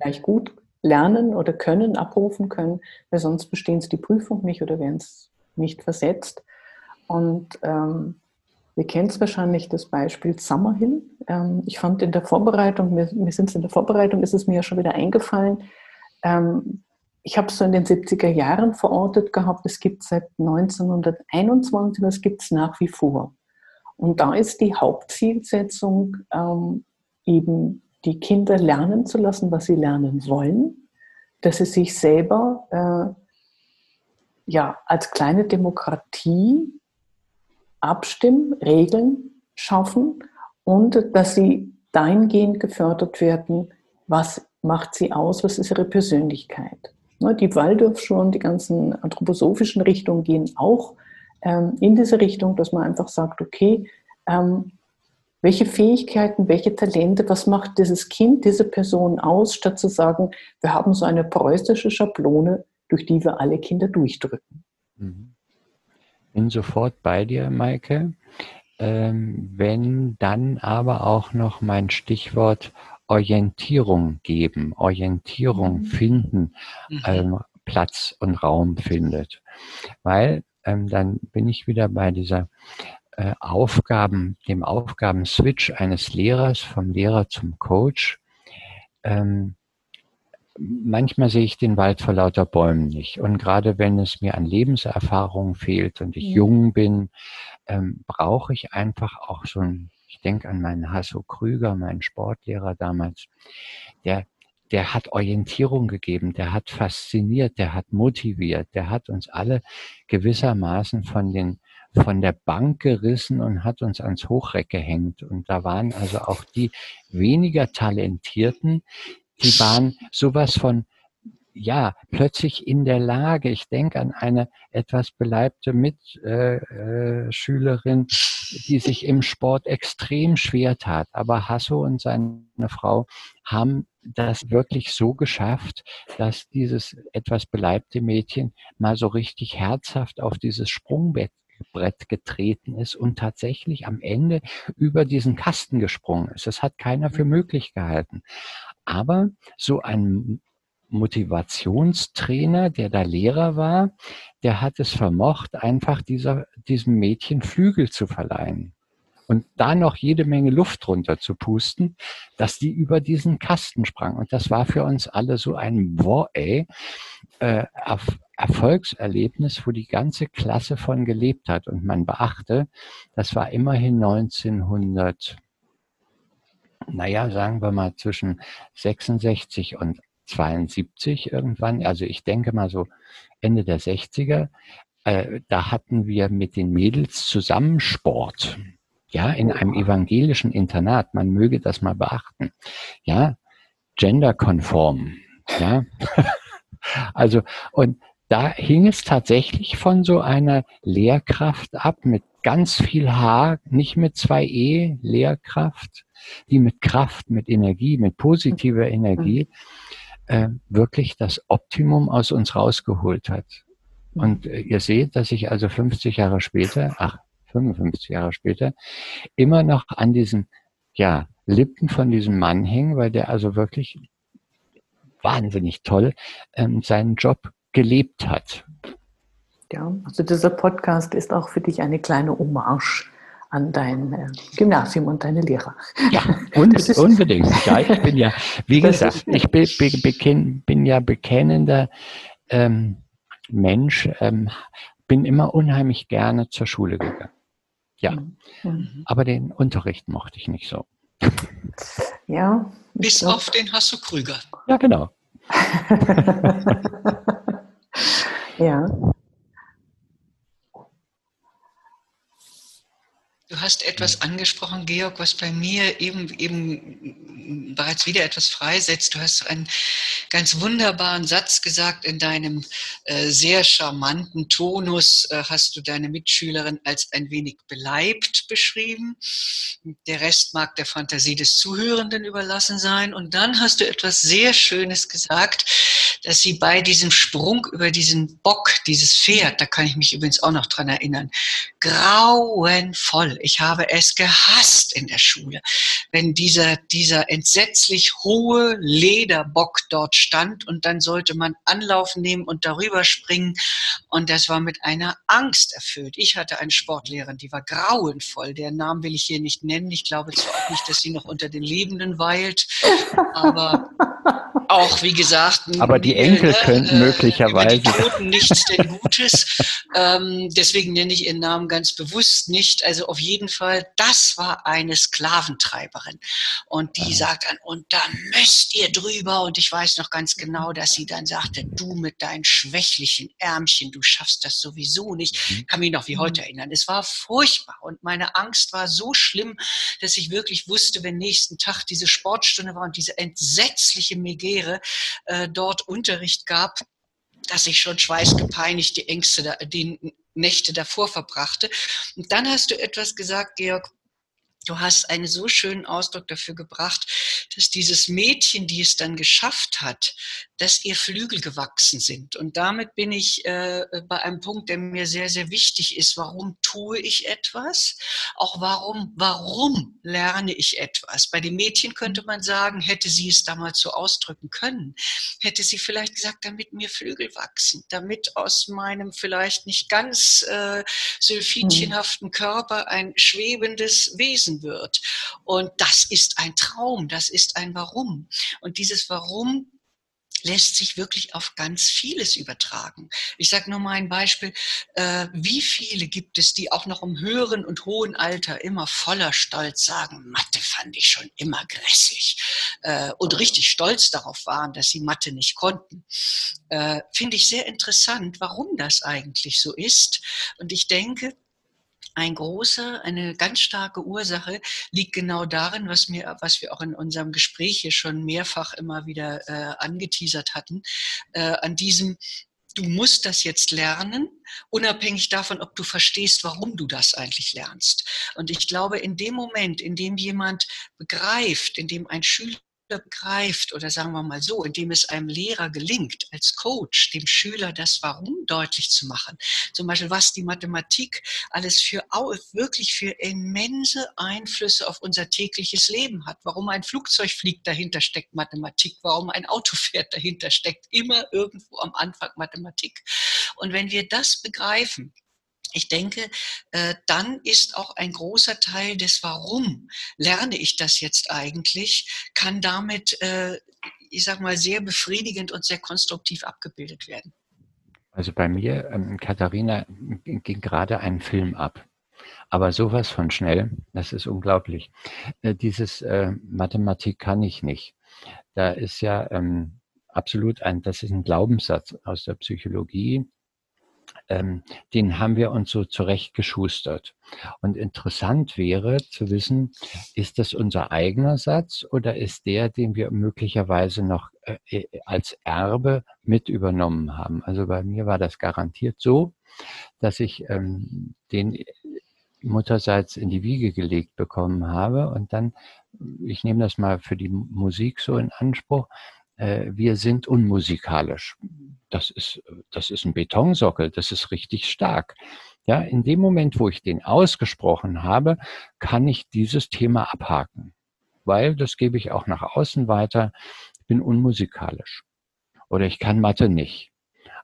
gleich gut lernen oder können, abrufen können, weil sonst bestehen sie die Prüfung nicht oder werden es nicht versetzt. Und ähm, ihr kennt wahrscheinlich das Beispiel Summerhill. Ähm, ich fand in der Vorbereitung, mir, mir sind es in der Vorbereitung, ist es mir ja schon wieder eingefallen, ähm, ich habe es so in den 70er Jahren verortet gehabt, es gibt seit 1921, das gibt es nach wie vor. Und da ist die Hauptzielsetzung ähm, eben die Kinder lernen zu lassen, was sie lernen wollen, dass sie sich selber äh, ja, als kleine Demokratie abstimmen, Regeln schaffen und dass sie dahingehend gefördert werden, was macht sie aus, was ist ihre Persönlichkeit. Ne, die Waldorfschulen, die ganzen anthroposophischen Richtungen gehen auch ähm, in diese Richtung, dass man einfach sagt, okay, ähm, welche Fähigkeiten, welche Talente, was macht dieses Kind, diese Person aus, statt zu sagen, wir haben so eine preußische Schablone, durch die wir alle Kinder durchdrücken. Mhm. Bin sofort bei dir, Maike. Ähm, wenn dann aber auch noch mein Stichwort Orientierung geben, Orientierung mhm. finden, mhm. ähm, Platz und Raum findet. Weil ähm, dann bin ich wieder bei dieser äh, Aufgaben, dem Aufgabenswitch eines Lehrers, vom Lehrer zum Coach. Ähm, manchmal sehe ich den Wald vor lauter Bäumen nicht. Und gerade wenn es mir an Lebenserfahrung fehlt und ich ja. jung bin, ähm, brauche ich einfach auch so ein, ich denke an meinen Hasso Krüger, meinen Sportlehrer damals, der der hat Orientierung gegeben, der hat fasziniert, der hat motiviert, der hat uns alle gewissermaßen von den von der Bank gerissen und hat uns ans Hochreck gehängt. Und da waren also auch die weniger Talentierten, die waren sowas von ja, plötzlich in der Lage, ich denke an eine etwas beleibte Mitschülerin, äh, äh, die sich im Sport extrem schwer tat. Aber Hasso und seine Frau haben das wirklich so geschafft, dass dieses etwas beleibte Mädchen mal so richtig herzhaft auf dieses Sprungbrett getreten ist und tatsächlich am Ende über diesen Kasten gesprungen ist. Das hat keiner für möglich gehalten. Aber so ein Motivationstrainer, der da Lehrer war, der hat es vermocht, einfach dieser, diesem Mädchen Flügel zu verleihen. Und da noch jede Menge Luft runter zu pusten, dass die über diesen Kasten sprang. Und das war für uns alle so ein ey, äh, Erfolgserlebnis, wo die ganze Klasse von gelebt hat. Und man beachte, das war immerhin 1900, naja, sagen wir mal zwischen 66 und 72 irgendwann, also ich denke mal so Ende der 60er, äh, da hatten wir mit den Mädels zusammen Sport. Ja, in einem evangelischen Internat. Man möge das mal beachten. Ja, genderkonform. Ja, [laughs] also, und da hing es tatsächlich von so einer Lehrkraft ab mit ganz viel H, nicht mit zwei E, Lehrkraft, die mit Kraft, mit Energie, mit positiver Energie äh, wirklich das Optimum aus uns rausgeholt hat. Und äh, ihr seht, dass ich also 50 Jahre später, ach, 55 Jahre später, immer noch an diesen, ja, Lippen von diesem Mann hängen, weil der also wirklich wahnsinnig toll ähm, seinen Job gelebt hat. Ja, also dieser Podcast ist auch für dich eine kleine Hommage an dein äh, Gymnasium und deine Lehrer. Ja, [laughs] un ist, unbedingt. Ja, ich bin ja, wie gesagt, ich bin, bin, bin ja bekennender ähm, Mensch, ähm, bin immer unheimlich gerne zur Schule gegangen. Ja, mhm. aber den Unterricht mochte ich nicht so. [laughs] Ja. Bis auf den Hasso Krüger. Ja, genau. [laughs] ja. Du hast etwas angesprochen, Georg, was bei mir eben, eben bereits wieder etwas freisetzt. Du hast einen ganz wunderbaren Satz gesagt in deinem äh, sehr charmanten Tonus. Äh, hast du deine Mitschülerin als ein wenig beleibt beschrieben. Der Rest mag der Fantasie des Zuhörenden überlassen sein. Und dann hast du etwas sehr Schönes gesagt, dass sie bei diesem Sprung über diesen Bock, dieses Pferd, da kann ich mich übrigens auch noch dran erinnern, grauenvoll ich habe es gehasst in der Schule, wenn dieser, dieser entsetzlich hohe Lederbock dort stand und dann sollte man Anlauf nehmen und darüber springen. Und das war mit einer Angst erfüllt. Ich hatte eine Sportlehrerin, die war grauenvoll. Der Namen will ich hier nicht nennen. Ich glaube zwar auch nicht, dass sie noch unter den Lebenden weilt, aber [laughs] auch, wie gesagt, aber die Enkel äh, könnten äh, möglicherweise. Die Toten nichts denn Gutes. ähm, deswegen nenne ich ihren Namen ganz bewusst nicht. Also auf jeden Fall, das war eine Sklaventreiberin. Und die sagt dann, und da müsst ihr drüber. Und ich weiß noch ganz genau, dass sie dann sagte, du mit deinen schwächlichen Ärmchen, du schaffst das sowieso nicht. Mhm. Kann mich noch wie heute erinnern. Es war furchtbar. Und meine Angst war so schlimm, dass ich wirklich wusste, wenn nächsten Tag diese Sportstunde war und diese entsetzliche Megere, Lehre äh, dort Unterricht gab, dass ich schon schweißgepeinigt die Ängste, die Nächte davor verbrachte. Und dann hast du etwas gesagt, Georg, Du hast einen so schönen Ausdruck dafür gebracht, dass dieses Mädchen, die es dann geschafft hat, dass ihr Flügel gewachsen sind. Und damit bin ich äh, bei einem Punkt, der mir sehr, sehr wichtig ist. Warum tue ich etwas? Auch warum, warum lerne ich etwas? Bei dem Mädchen könnte man sagen, hätte sie es damals so ausdrücken können, hätte sie vielleicht gesagt, damit mir Flügel wachsen, damit aus meinem vielleicht nicht ganz äh, sylphidchenhaften Körper ein schwebendes Wesen gewachsen wird. Und das ist ein Traum, das ist ein Warum. Und dieses Warum lässt sich wirklich auf ganz vieles übertragen. Ich sage nur mal ein Beispiel. Äh, wie viele gibt es, die auch noch im höheren und hohen Alter immer voller Stolz sagen, Mathe fand ich schon immer grässlich äh, und richtig stolz darauf waren, dass sie Mathe nicht konnten. Äh, Finde ich sehr interessant, warum das eigentlich so ist. Und ich denke, ein großer, eine ganz starke Ursache liegt genau darin, was, mir, was wir auch in unserem Gespräch hier schon mehrfach immer wieder äh, angeteasert hatten, äh, an diesem, du musst das jetzt lernen, unabhängig davon, ob du verstehst, warum du das eigentlich lernst. Und ich glaube, in dem Moment, in dem jemand begreift, in dem ein Schüler begreift oder sagen wir mal so, indem es einem Lehrer gelingt, als Coach dem Schüler das Warum deutlich zu machen. Zum Beispiel, was die Mathematik alles für wirklich für immense Einflüsse auf unser tägliches Leben hat. Warum ein Flugzeug fliegt, dahinter steckt Mathematik. Warum ein Auto fährt, dahinter steckt immer irgendwo am Anfang Mathematik. Und wenn wir das begreifen, ich denke, äh, dann ist auch ein großer Teil des Warum lerne ich das jetzt eigentlich, kann damit, äh, ich sag mal, sehr befriedigend und sehr konstruktiv abgebildet werden. Also bei mir, ähm, Katharina, ging gerade ein Film ab. Aber sowas von schnell, das ist unglaublich. Äh, dieses Mathematik kann ich nicht. Da ist ja ähm, absolut ein, das ist ein Glaubenssatz aus der Psychologie, ähm, den haben wir uns so zurechtgeschustert. Und interessant wäre zu wissen, ist das unser eigener Satz oder ist der, den wir möglicherweise noch äh, äh, als Erbe mit übernommen haben? Also bei mir war das garantiert so, dass ich ähm, den Mutterseits in die Wiege gelegt bekommen habe und dann, ich nehme das mal für die Musik so in Anspruch, wir sind unmusikalisch. Das ist, das ist ein Betonsockel, das ist richtig stark. Ja, in dem Moment, wo ich den ausgesprochen habe, kann ich dieses Thema abhaken, weil das gebe ich auch nach außen weiter. Ich bin unmusikalisch oder ich kann Mathe nicht.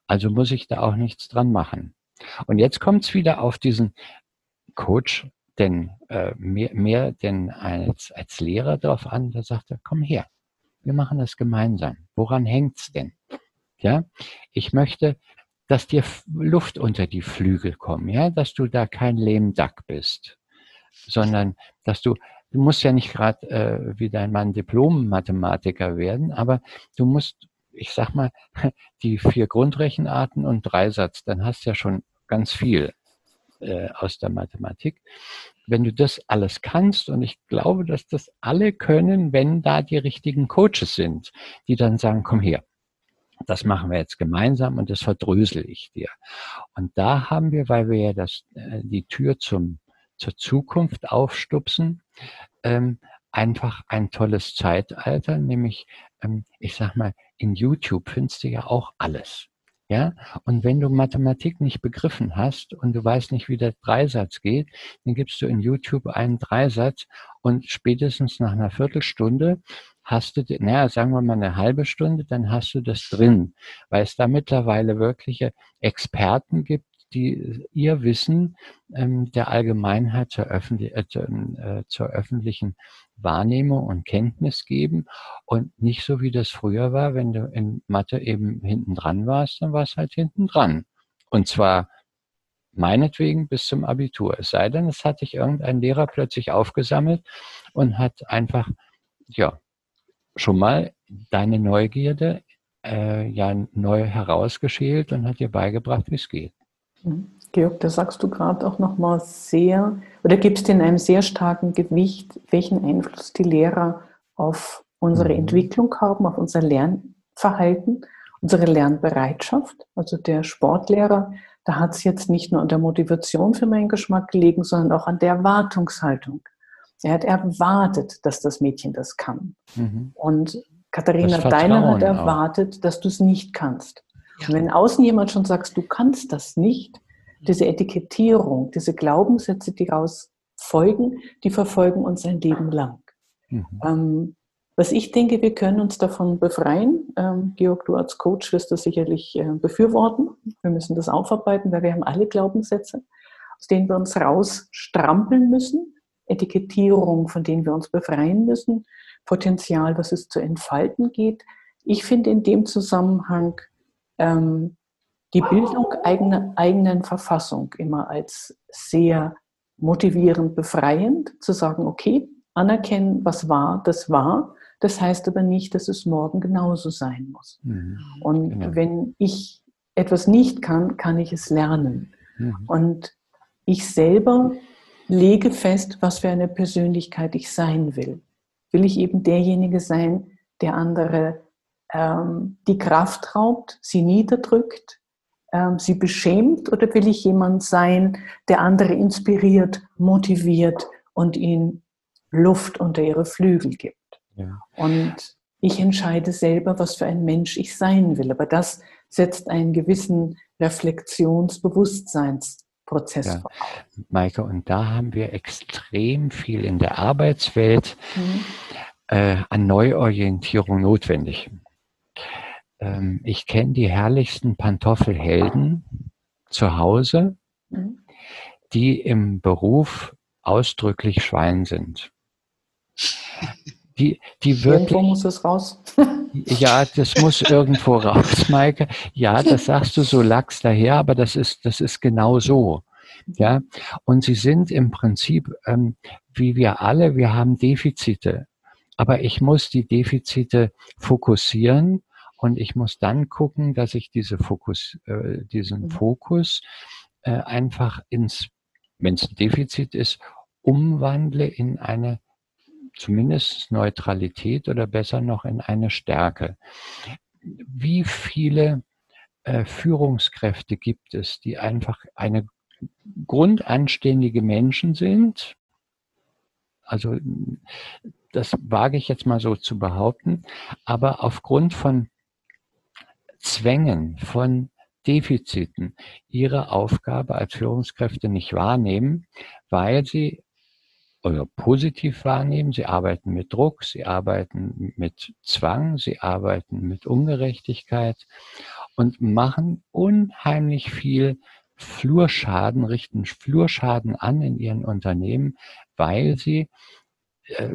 Also muss ich da auch nichts dran machen. Und jetzt kommt es wieder auf diesen Coach, denn äh, mehr, mehr denn als, als Lehrer darauf an, da sagt komm her, wir machen das gemeinsam. Woran hängt's denn? Ja, ich möchte, dass dir Luft unter die Flügel kommt, ja, dass du da kein Lehmdack bist, sondern dass du, du musst ja nicht gerade äh, wie dein Mann Diplom-Mathematiker werden, aber du musst, ich sag mal, [laughs] die vier Grundrechenarten und Dreisatz, dann hast du ja schon ganz viel äh, aus der Mathematik wenn du das alles kannst, und ich glaube, dass das alle können, wenn da die richtigen Coaches sind, die dann sagen, komm her, das machen wir jetzt gemeinsam und das verdrösel ich dir. Und da haben wir, weil wir ja das, äh, die Tür zum, zur Zukunft aufstupsen, ähm, einfach ein tolles Zeitalter, nämlich, ähm, ich sag mal, in YouTube findest du ja auch alles. Ja, und wenn du Mathematik nicht begriffen hast und du weißt nicht, wie der Dreisatz geht, dann gibst du in YouTube einen Dreisatz und spätestens nach einer Viertelstunde hast du, naja, sagen wir mal eine halbe Stunde, dann hast du das drin, weil es da mittlerweile wirkliche Experten gibt, die ihr Wissen ähm, der Allgemeinheit zur, öffentlich, äh, zur, äh, zur öffentlichen Wahrnehmung und Kenntnis geben und nicht so wie das früher war, wenn du in Mathe eben hinten dran warst, dann warst halt hinten dran. Und zwar meinetwegen bis zum Abitur. Es sei denn, es hat dich irgendein Lehrer plötzlich aufgesammelt und hat einfach, ja, schon mal deine Neugierde äh, ja neu herausgeschält und hat dir beigebracht, wie es geht. Georg, da sagst du gerade auch nochmal sehr, oder gibst in einem sehr starken Gewicht, welchen Einfluss die Lehrer auf unsere mhm. Entwicklung haben, auf unser Lernverhalten, unsere Lernbereitschaft. Also der Sportlehrer, da hat es jetzt nicht nur an der Motivation für meinen Geschmack gelegen, sondern auch an der Erwartungshaltung. Er hat erwartet, dass das Mädchen das kann. Mhm. Und Katharina Deiner hat erwartet, auch. dass du es nicht kannst. Ja. Und wenn außen jemand schon sagt, du kannst das nicht, diese Etikettierung, diese Glaubenssätze, die daraus folgen, die verfolgen uns ein Leben lang. Mhm. Ähm, was ich denke, wir können uns davon befreien. Ähm, Georg, du als Coach wirst das sicherlich äh, befürworten. Wir müssen das aufarbeiten, weil wir haben alle Glaubenssätze, aus denen wir uns rausstrampeln müssen. Etikettierung, von denen wir uns befreien müssen. Potenzial, was es zu entfalten geht. Ich finde in dem Zusammenhang ähm, die Bildung eigener eigenen Verfassung immer als sehr motivierend, befreiend, zu sagen, okay, anerkennen, was war, das war. Das heißt aber nicht, dass es morgen genauso sein muss. Mhm. Und genau. wenn ich etwas nicht kann, kann ich es lernen. Mhm. Und ich selber lege fest, was für eine Persönlichkeit ich sein will. Will ich eben derjenige sein, der andere ähm, die Kraft raubt, sie niederdrückt, ähm, sie beschämt oder will ich jemand sein, der andere inspiriert, motiviert und ihnen Luft unter ihre Flügel gibt? Ja. Und ich entscheide selber, was für ein Mensch ich sein will. Aber das setzt einen gewissen Reflexionsbewusstseinsprozess ja. voraus. Maike, und da haben wir extrem viel in der Arbeitswelt mhm. äh, an Neuorientierung notwendig. Ähm, ich kenne die herrlichsten Pantoffelhelden zu Hause, mhm. die im Beruf ausdrücklich Schwein sind. Die, die wirklich, irgendwo muss es raus. [laughs] ja, das muss irgendwo raus, Maike. Ja, das sagst du so lax daher, aber das ist, das ist genau so. Ja, und sie sind im Prinzip, ähm, wie wir alle, wir haben Defizite. Aber ich muss die Defizite fokussieren und ich muss dann gucken, dass ich diese Fokus, äh, diesen mhm. Fokus äh, einfach ins, wenn es ein Defizit ist, umwandle in eine zumindest Neutralität oder besser noch in eine Stärke. Wie viele äh, Führungskräfte gibt es, die einfach eine grundanständige Menschen sind? Also das wage ich jetzt mal so zu behaupten, aber aufgrund von Zwängen, von Defiziten ihre Aufgabe als Führungskräfte nicht wahrnehmen, weil sie oder positiv wahrnehmen. Sie arbeiten mit Druck, sie arbeiten mit Zwang, sie arbeiten mit Ungerechtigkeit und machen unheimlich viel Flurschaden, richten Flurschaden an in ihren Unternehmen, weil sie äh,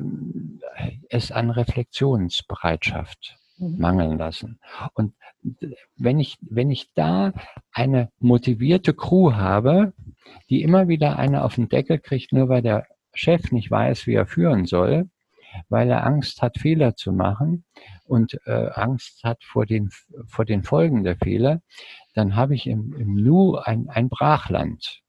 es an Reflexionsbereitschaft mhm. mangeln lassen. Und wenn ich, wenn ich da eine motivierte Crew habe, die immer wieder eine auf den Deckel kriegt, nur weil der Chef nicht weiß, wie er führen soll, weil er Angst hat, Fehler zu machen und äh, Angst hat vor den, vor den Folgen der Fehler, dann habe ich im, im Nu ein, ein Brachland.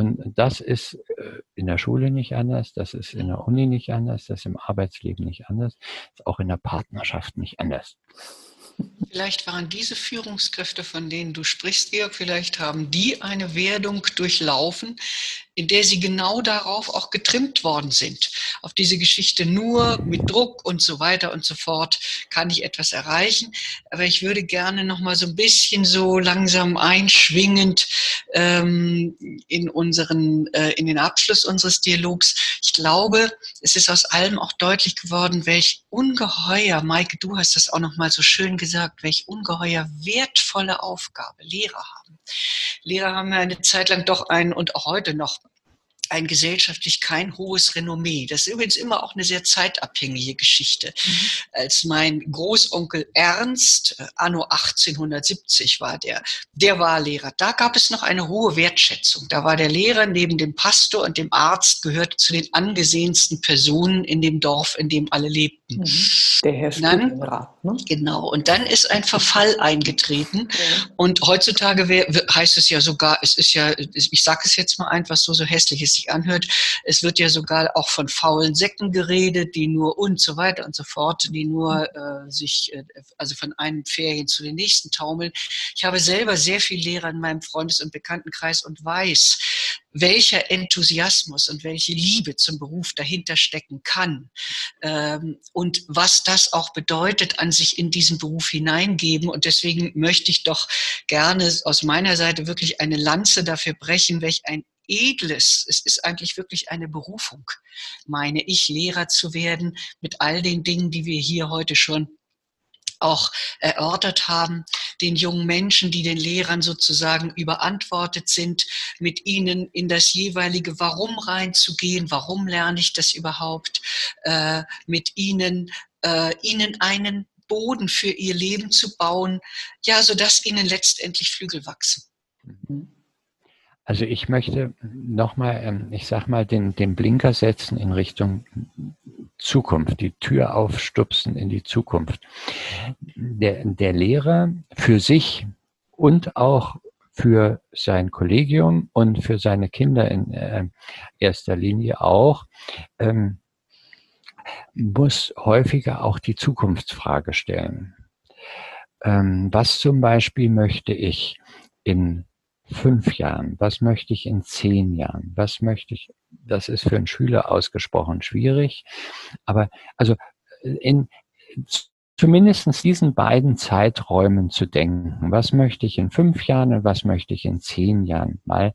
Und das ist äh, in der Schule nicht anders, das ist in der Uni nicht anders, das ist im Arbeitsleben nicht anders, ist auch in der Partnerschaft nicht anders. Vielleicht waren diese Führungskräfte, von denen du sprichst, Georg, vielleicht haben die eine Werdung durchlaufen, in der sie genau darauf auch getrimmt worden sind. Auf diese Geschichte nur mit Druck und so weiter und so fort kann ich etwas erreichen. Aber ich würde gerne noch mal so ein bisschen so langsam einschwingend ähm, in unseren, äh, in den Abschluss unseres Dialogs. Ich glaube, es ist aus allem auch deutlich geworden, welch ungeheuer, Maike, du hast das auch noch mal so schön gesagt, welch ungeheuer wertvolle Aufgabe Lehrer haben. Lehrer haben ja eine Zeit lang doch einen und auch heute noch ein gesellschaftlich kein hohes Renommee. Das ist übrigens immer auch eine sehr zeitabhängige Geschichte. Mhm. Als mein Großonkel Ernst, äh, anno 1870 war der, der war Lehrer. Da gab es noch eine hohe Wertschätzung. Da war der Lehrer neben dem Pastor und dem Arzt gehörte zu den angesehensten Personen in dem Dorf, in dem alle lebten. Mhm. Der Herr Studienrat. Ne? Genau. Und dann ist ein Verfall eingetreten. Mhm. Und heutzutage heißt es ja sogar, es ist ja, ich sage es jetzt mal einfach so, so hässlich ist sich anhört. Es wird ja sogar auch von faulen Säcken geredet, die nur und so weiter und so fort, die nur äh, sich, äh, also von einem Ferien zu den nächsten taumeln. Ich habe selber sehr viel Lehrer in meinem Freundes- und Bekanntenkreis und weiß, welcher Enthusiasmus und welche Liebe zum Beruf dahinter stecken kann ähm, und was das auch bedeutet, an sich in diesen Beruf hineingeben. Und deswegen möchte ich doch gerne aus meiner Seite wirklich eine Lanze dafür brechen, welch ein Edles. Es ist eigentlich wirklich eine Berufung, meine ich, Lehrer zu werden mit all den Dingen, die wir hier heute schon auch erörtert haben, den jungen Menschen, die den Lehrern sozusagen überantwortet sind, mit ihnen in das jeweilige Warum reinzugehen, warum lerne ich das überhaupt, äh, mit ihnen, äh, ihnen einen Boden für ihr Leben zu bauen, ja, sodass ihnen letztendlich Flügel wachsen. Mhm. Also ich möchte nochmal, ähm, ich sag mal, den, den Blinker setzen in Richtung Zukunft, die Tür aufstupsen in die Zukunft. Der, der Lehrer für sich und auch für sein Kollegium und für seine Kinder in äh, erster Linie auch, ähm, muss häufiger auch die Zukunftsfrage stellen. Ähm, was zum Beispiel möchte ich in fünf Jahren? Was möchte ich in zehn Jahren? Was möchte ich? Das ist für einen Schüler ausgesprochen schwierig. Aber also in zumindest diesen beiden Zeiträumen zu denken. Was möchte ich in fünf Jahren und was möchte ich in zehn Jahren mal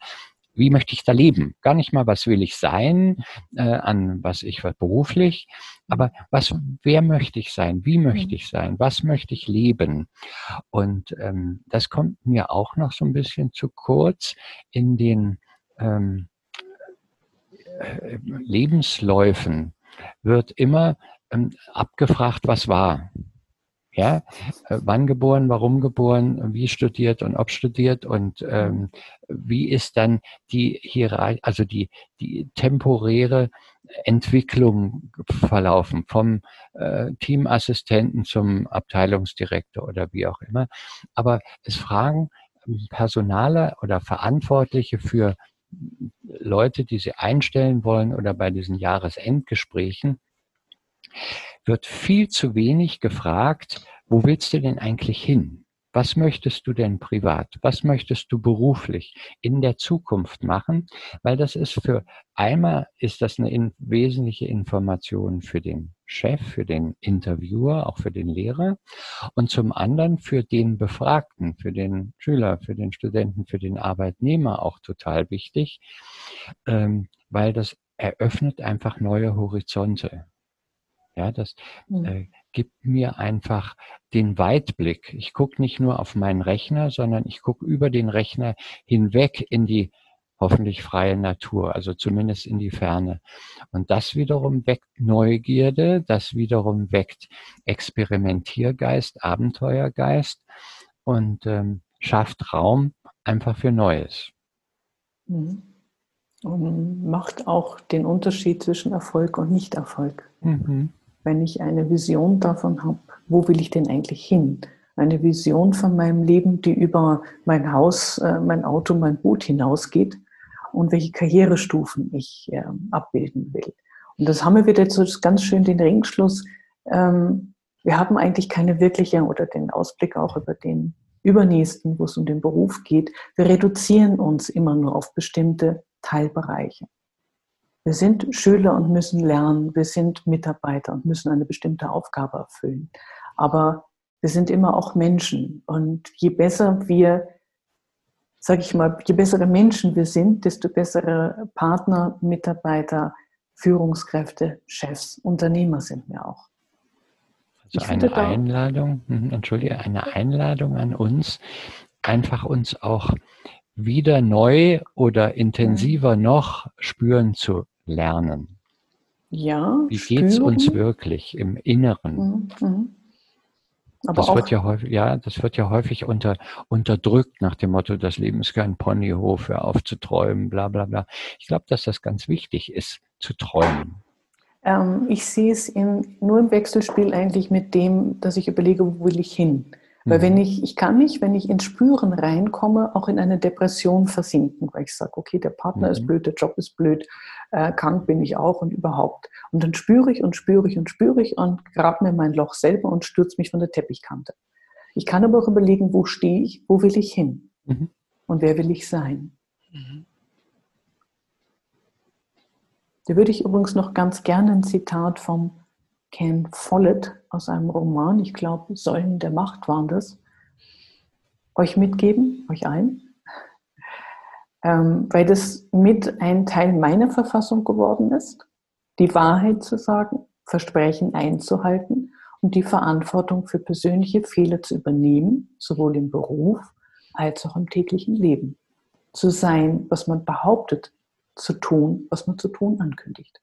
wie möchte ich da leben? Gar nicht mal, was will ich sein, äh, an was ich beruflich, aber was, wer möchte ich sein? Wie möchte ich sein? Was möchte ich leben? Und ähm, das kommt mir auch noch so ein bisschen zu kurz in den ähm, äh, Lebensläufen wird immer ähm, abgefragt, was war. Ja, äh, wann geboren, warum geboren, wie studiert und ob studiert und ähm, wie ist dann die Hierarchie, also die, die temporäre Entwicklung verlaufen vom äh, Teamassistenten zum Abteilungsdirektor oder wie auch immer. Aber es fragen Personale oder Verantwortliche für Leute, die sie einstellen wollen oder bei diesen Jahresendgesprächen, wird viel zu wenig gefragt, wo willst du denn eigentlich hin? Was möchtest du denn privat? Was möchtest du beruflich in der Zukunft machen? Weil das ist für einmal ist das eine in, wesentliche Information für den Chef, für den Interviewer, auch für den Lehrer und zum anderen für den Befragten, für den Schüler, für den Studenten, für den Arbeitnehmer auch total wichtig, ähm, weil das eröffnet einfach neue Horizonte. Ja, das mhm. äh, gibt mir einfach den Weitblick. Ich gucke nicht nur auf meinen Rechner, sondern ich gucke über den Rechner hinweg in die hoffentlich freie Natur, also zumindest in die Ferne. Und das wiederum weckt Neugierde, das wiederum weckt Experimentiergeist, Abenteuergeist und ähm, schafft Raum einfach für Neues. Mhm. Und macht auch den Unterschied zwischen Erfolg und Nichterfolg. Mhm wenn ich eine Vision davon habe, wo will ich denn eigentlich hin? Eine Vision von meinem Leben, die über mein Haus, äh, mein Auto, mein Boot hinausgeht und welche Karrierestufen ich äh, abbilden will. Und das haben wir wieder so ganz schön den Ringschluss. Ähm, wir haben eigentlich keine wirkliche oder den Ausblick auch über den übernächsten, wo es um den Beruf geht. Wir reduzieren uns immer nur auf bestimmte Teilbereiche. Wir sind Schüler und müssen lernen. Wir sind Mitarbeiter und müssen eine bestimmte Aufgabe erfüllen. Aber wir sind immer auch Menschen. Und je besser wir, sage ich mal, je bessere Menschen wir sind, desto bessere Partner, Mitarbeiter, Führungskräfte, Chefs, Unternehmer sind wir auch. Also eine Einladung, hm, entschuldige, eine Einladung an uns, einfach uns auch wieder neu oder intensiver noch spüren zu lernen? Ja. Wie geht es uns wirklich im Inneren? Mhm. mhm. das wird ja häufig, ja, das wird ja häufig unter, unterdrückt nach dem Motto, das Leben ist kein Ponyhof, hör auf zu träumen, bla bla bla. Ich glaube, dass das ganz wichtig ist, zu träumen. Ähm, ich sehe es in, nur im Wechselspiel eigentlich mit dem, dass ich überlege, wo will ich hin? Weil wenn mhm. ich, ich kann nicht, wenn ich ins Spüren reinkomme, auch in eine Depression versinken, weil ich sage, okay, der Partner mhm. ist blöd, der Job ist blöd, äh, krank bin ich auch und überhaupt. Und dann spüre ich und spüre ich und spüre ich und grab mir mein Loch selber und stürze mich von der Teppichkante. Ich kann aber auch überlegen, wo stehe ich, wo will ich hin mhm. und wer will ich sein. Mhm. Da würde ich übrigens noch ganz gerne ein Zitat vom Ken Follett aus einem Roman, ich glaube, Säulen der Macht waren das, euch mitgeben, euch ein, ähm, weil das mit ein Teil meiner Verfassung geworden ist, die Wahrheit zu sagen, Versprechen einzuhalten und die Verantwortung für persönliche Fehler zu übernehmen, sowohl im Beruf als auch im täglichen Leben. Zu sein, was man behauptet, zu tun, was man zu tun ankündigt.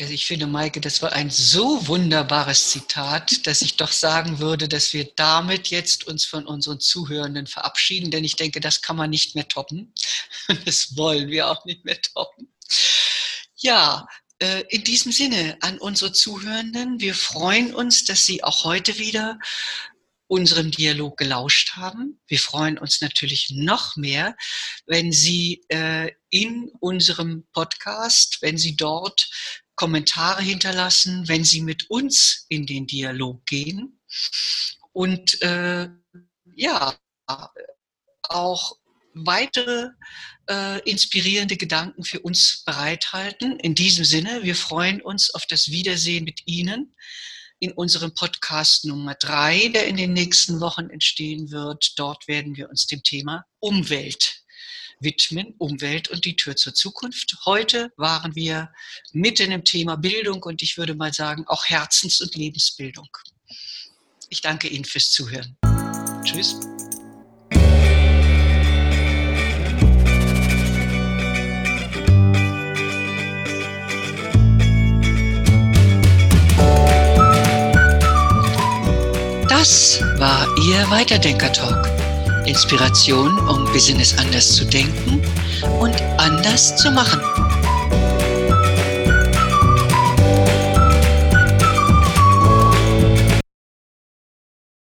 Also ich finde, Maike, das war ein so wunderbares Zitat, dass ich doch sagen würde, dass wir damit jetzt uns von unseren Zuhörenden verabschieden, denn ich denke, das kann man nicht mehr toppen. [laughs] Das wollen wir auch nicht mehr toppen. Ja, äh, in diesem Sinne an unsere Zuhörenden, wir freuen uns, dass Sie auch heute wieder unserem Dialog gelauscht haben. Wir freuen uns natürlich noch mehr, wenn Sie äh, in unserem Podcast, wenn Sie dort Kommentare hinterlassen, wenn Sie mit uns in den Dialog gehen und äh, ja, auch weitere äh, inspirierende Gedanken für uns bereithalten. In diesem Sinne, wir freuen uns auf das Wiedersehen mit Ihnen in unserem Podcast Nummer drei, der in den nächsten Wochen entstehen wird. Dort werden wir uns dem Thema Umwelt widmen, Umwelt und die Tür zur Zukunft. Heute waren wir mitten im Thema Bildung und ich würde mal sagen auch Herzens- und Lebensbildung. Ich danke Ihnen fürs Zuhören. Tschüss. Das war Ihr Weiterdenker-Talk. Inspiration, um Business anders zu denken und anders zu machen.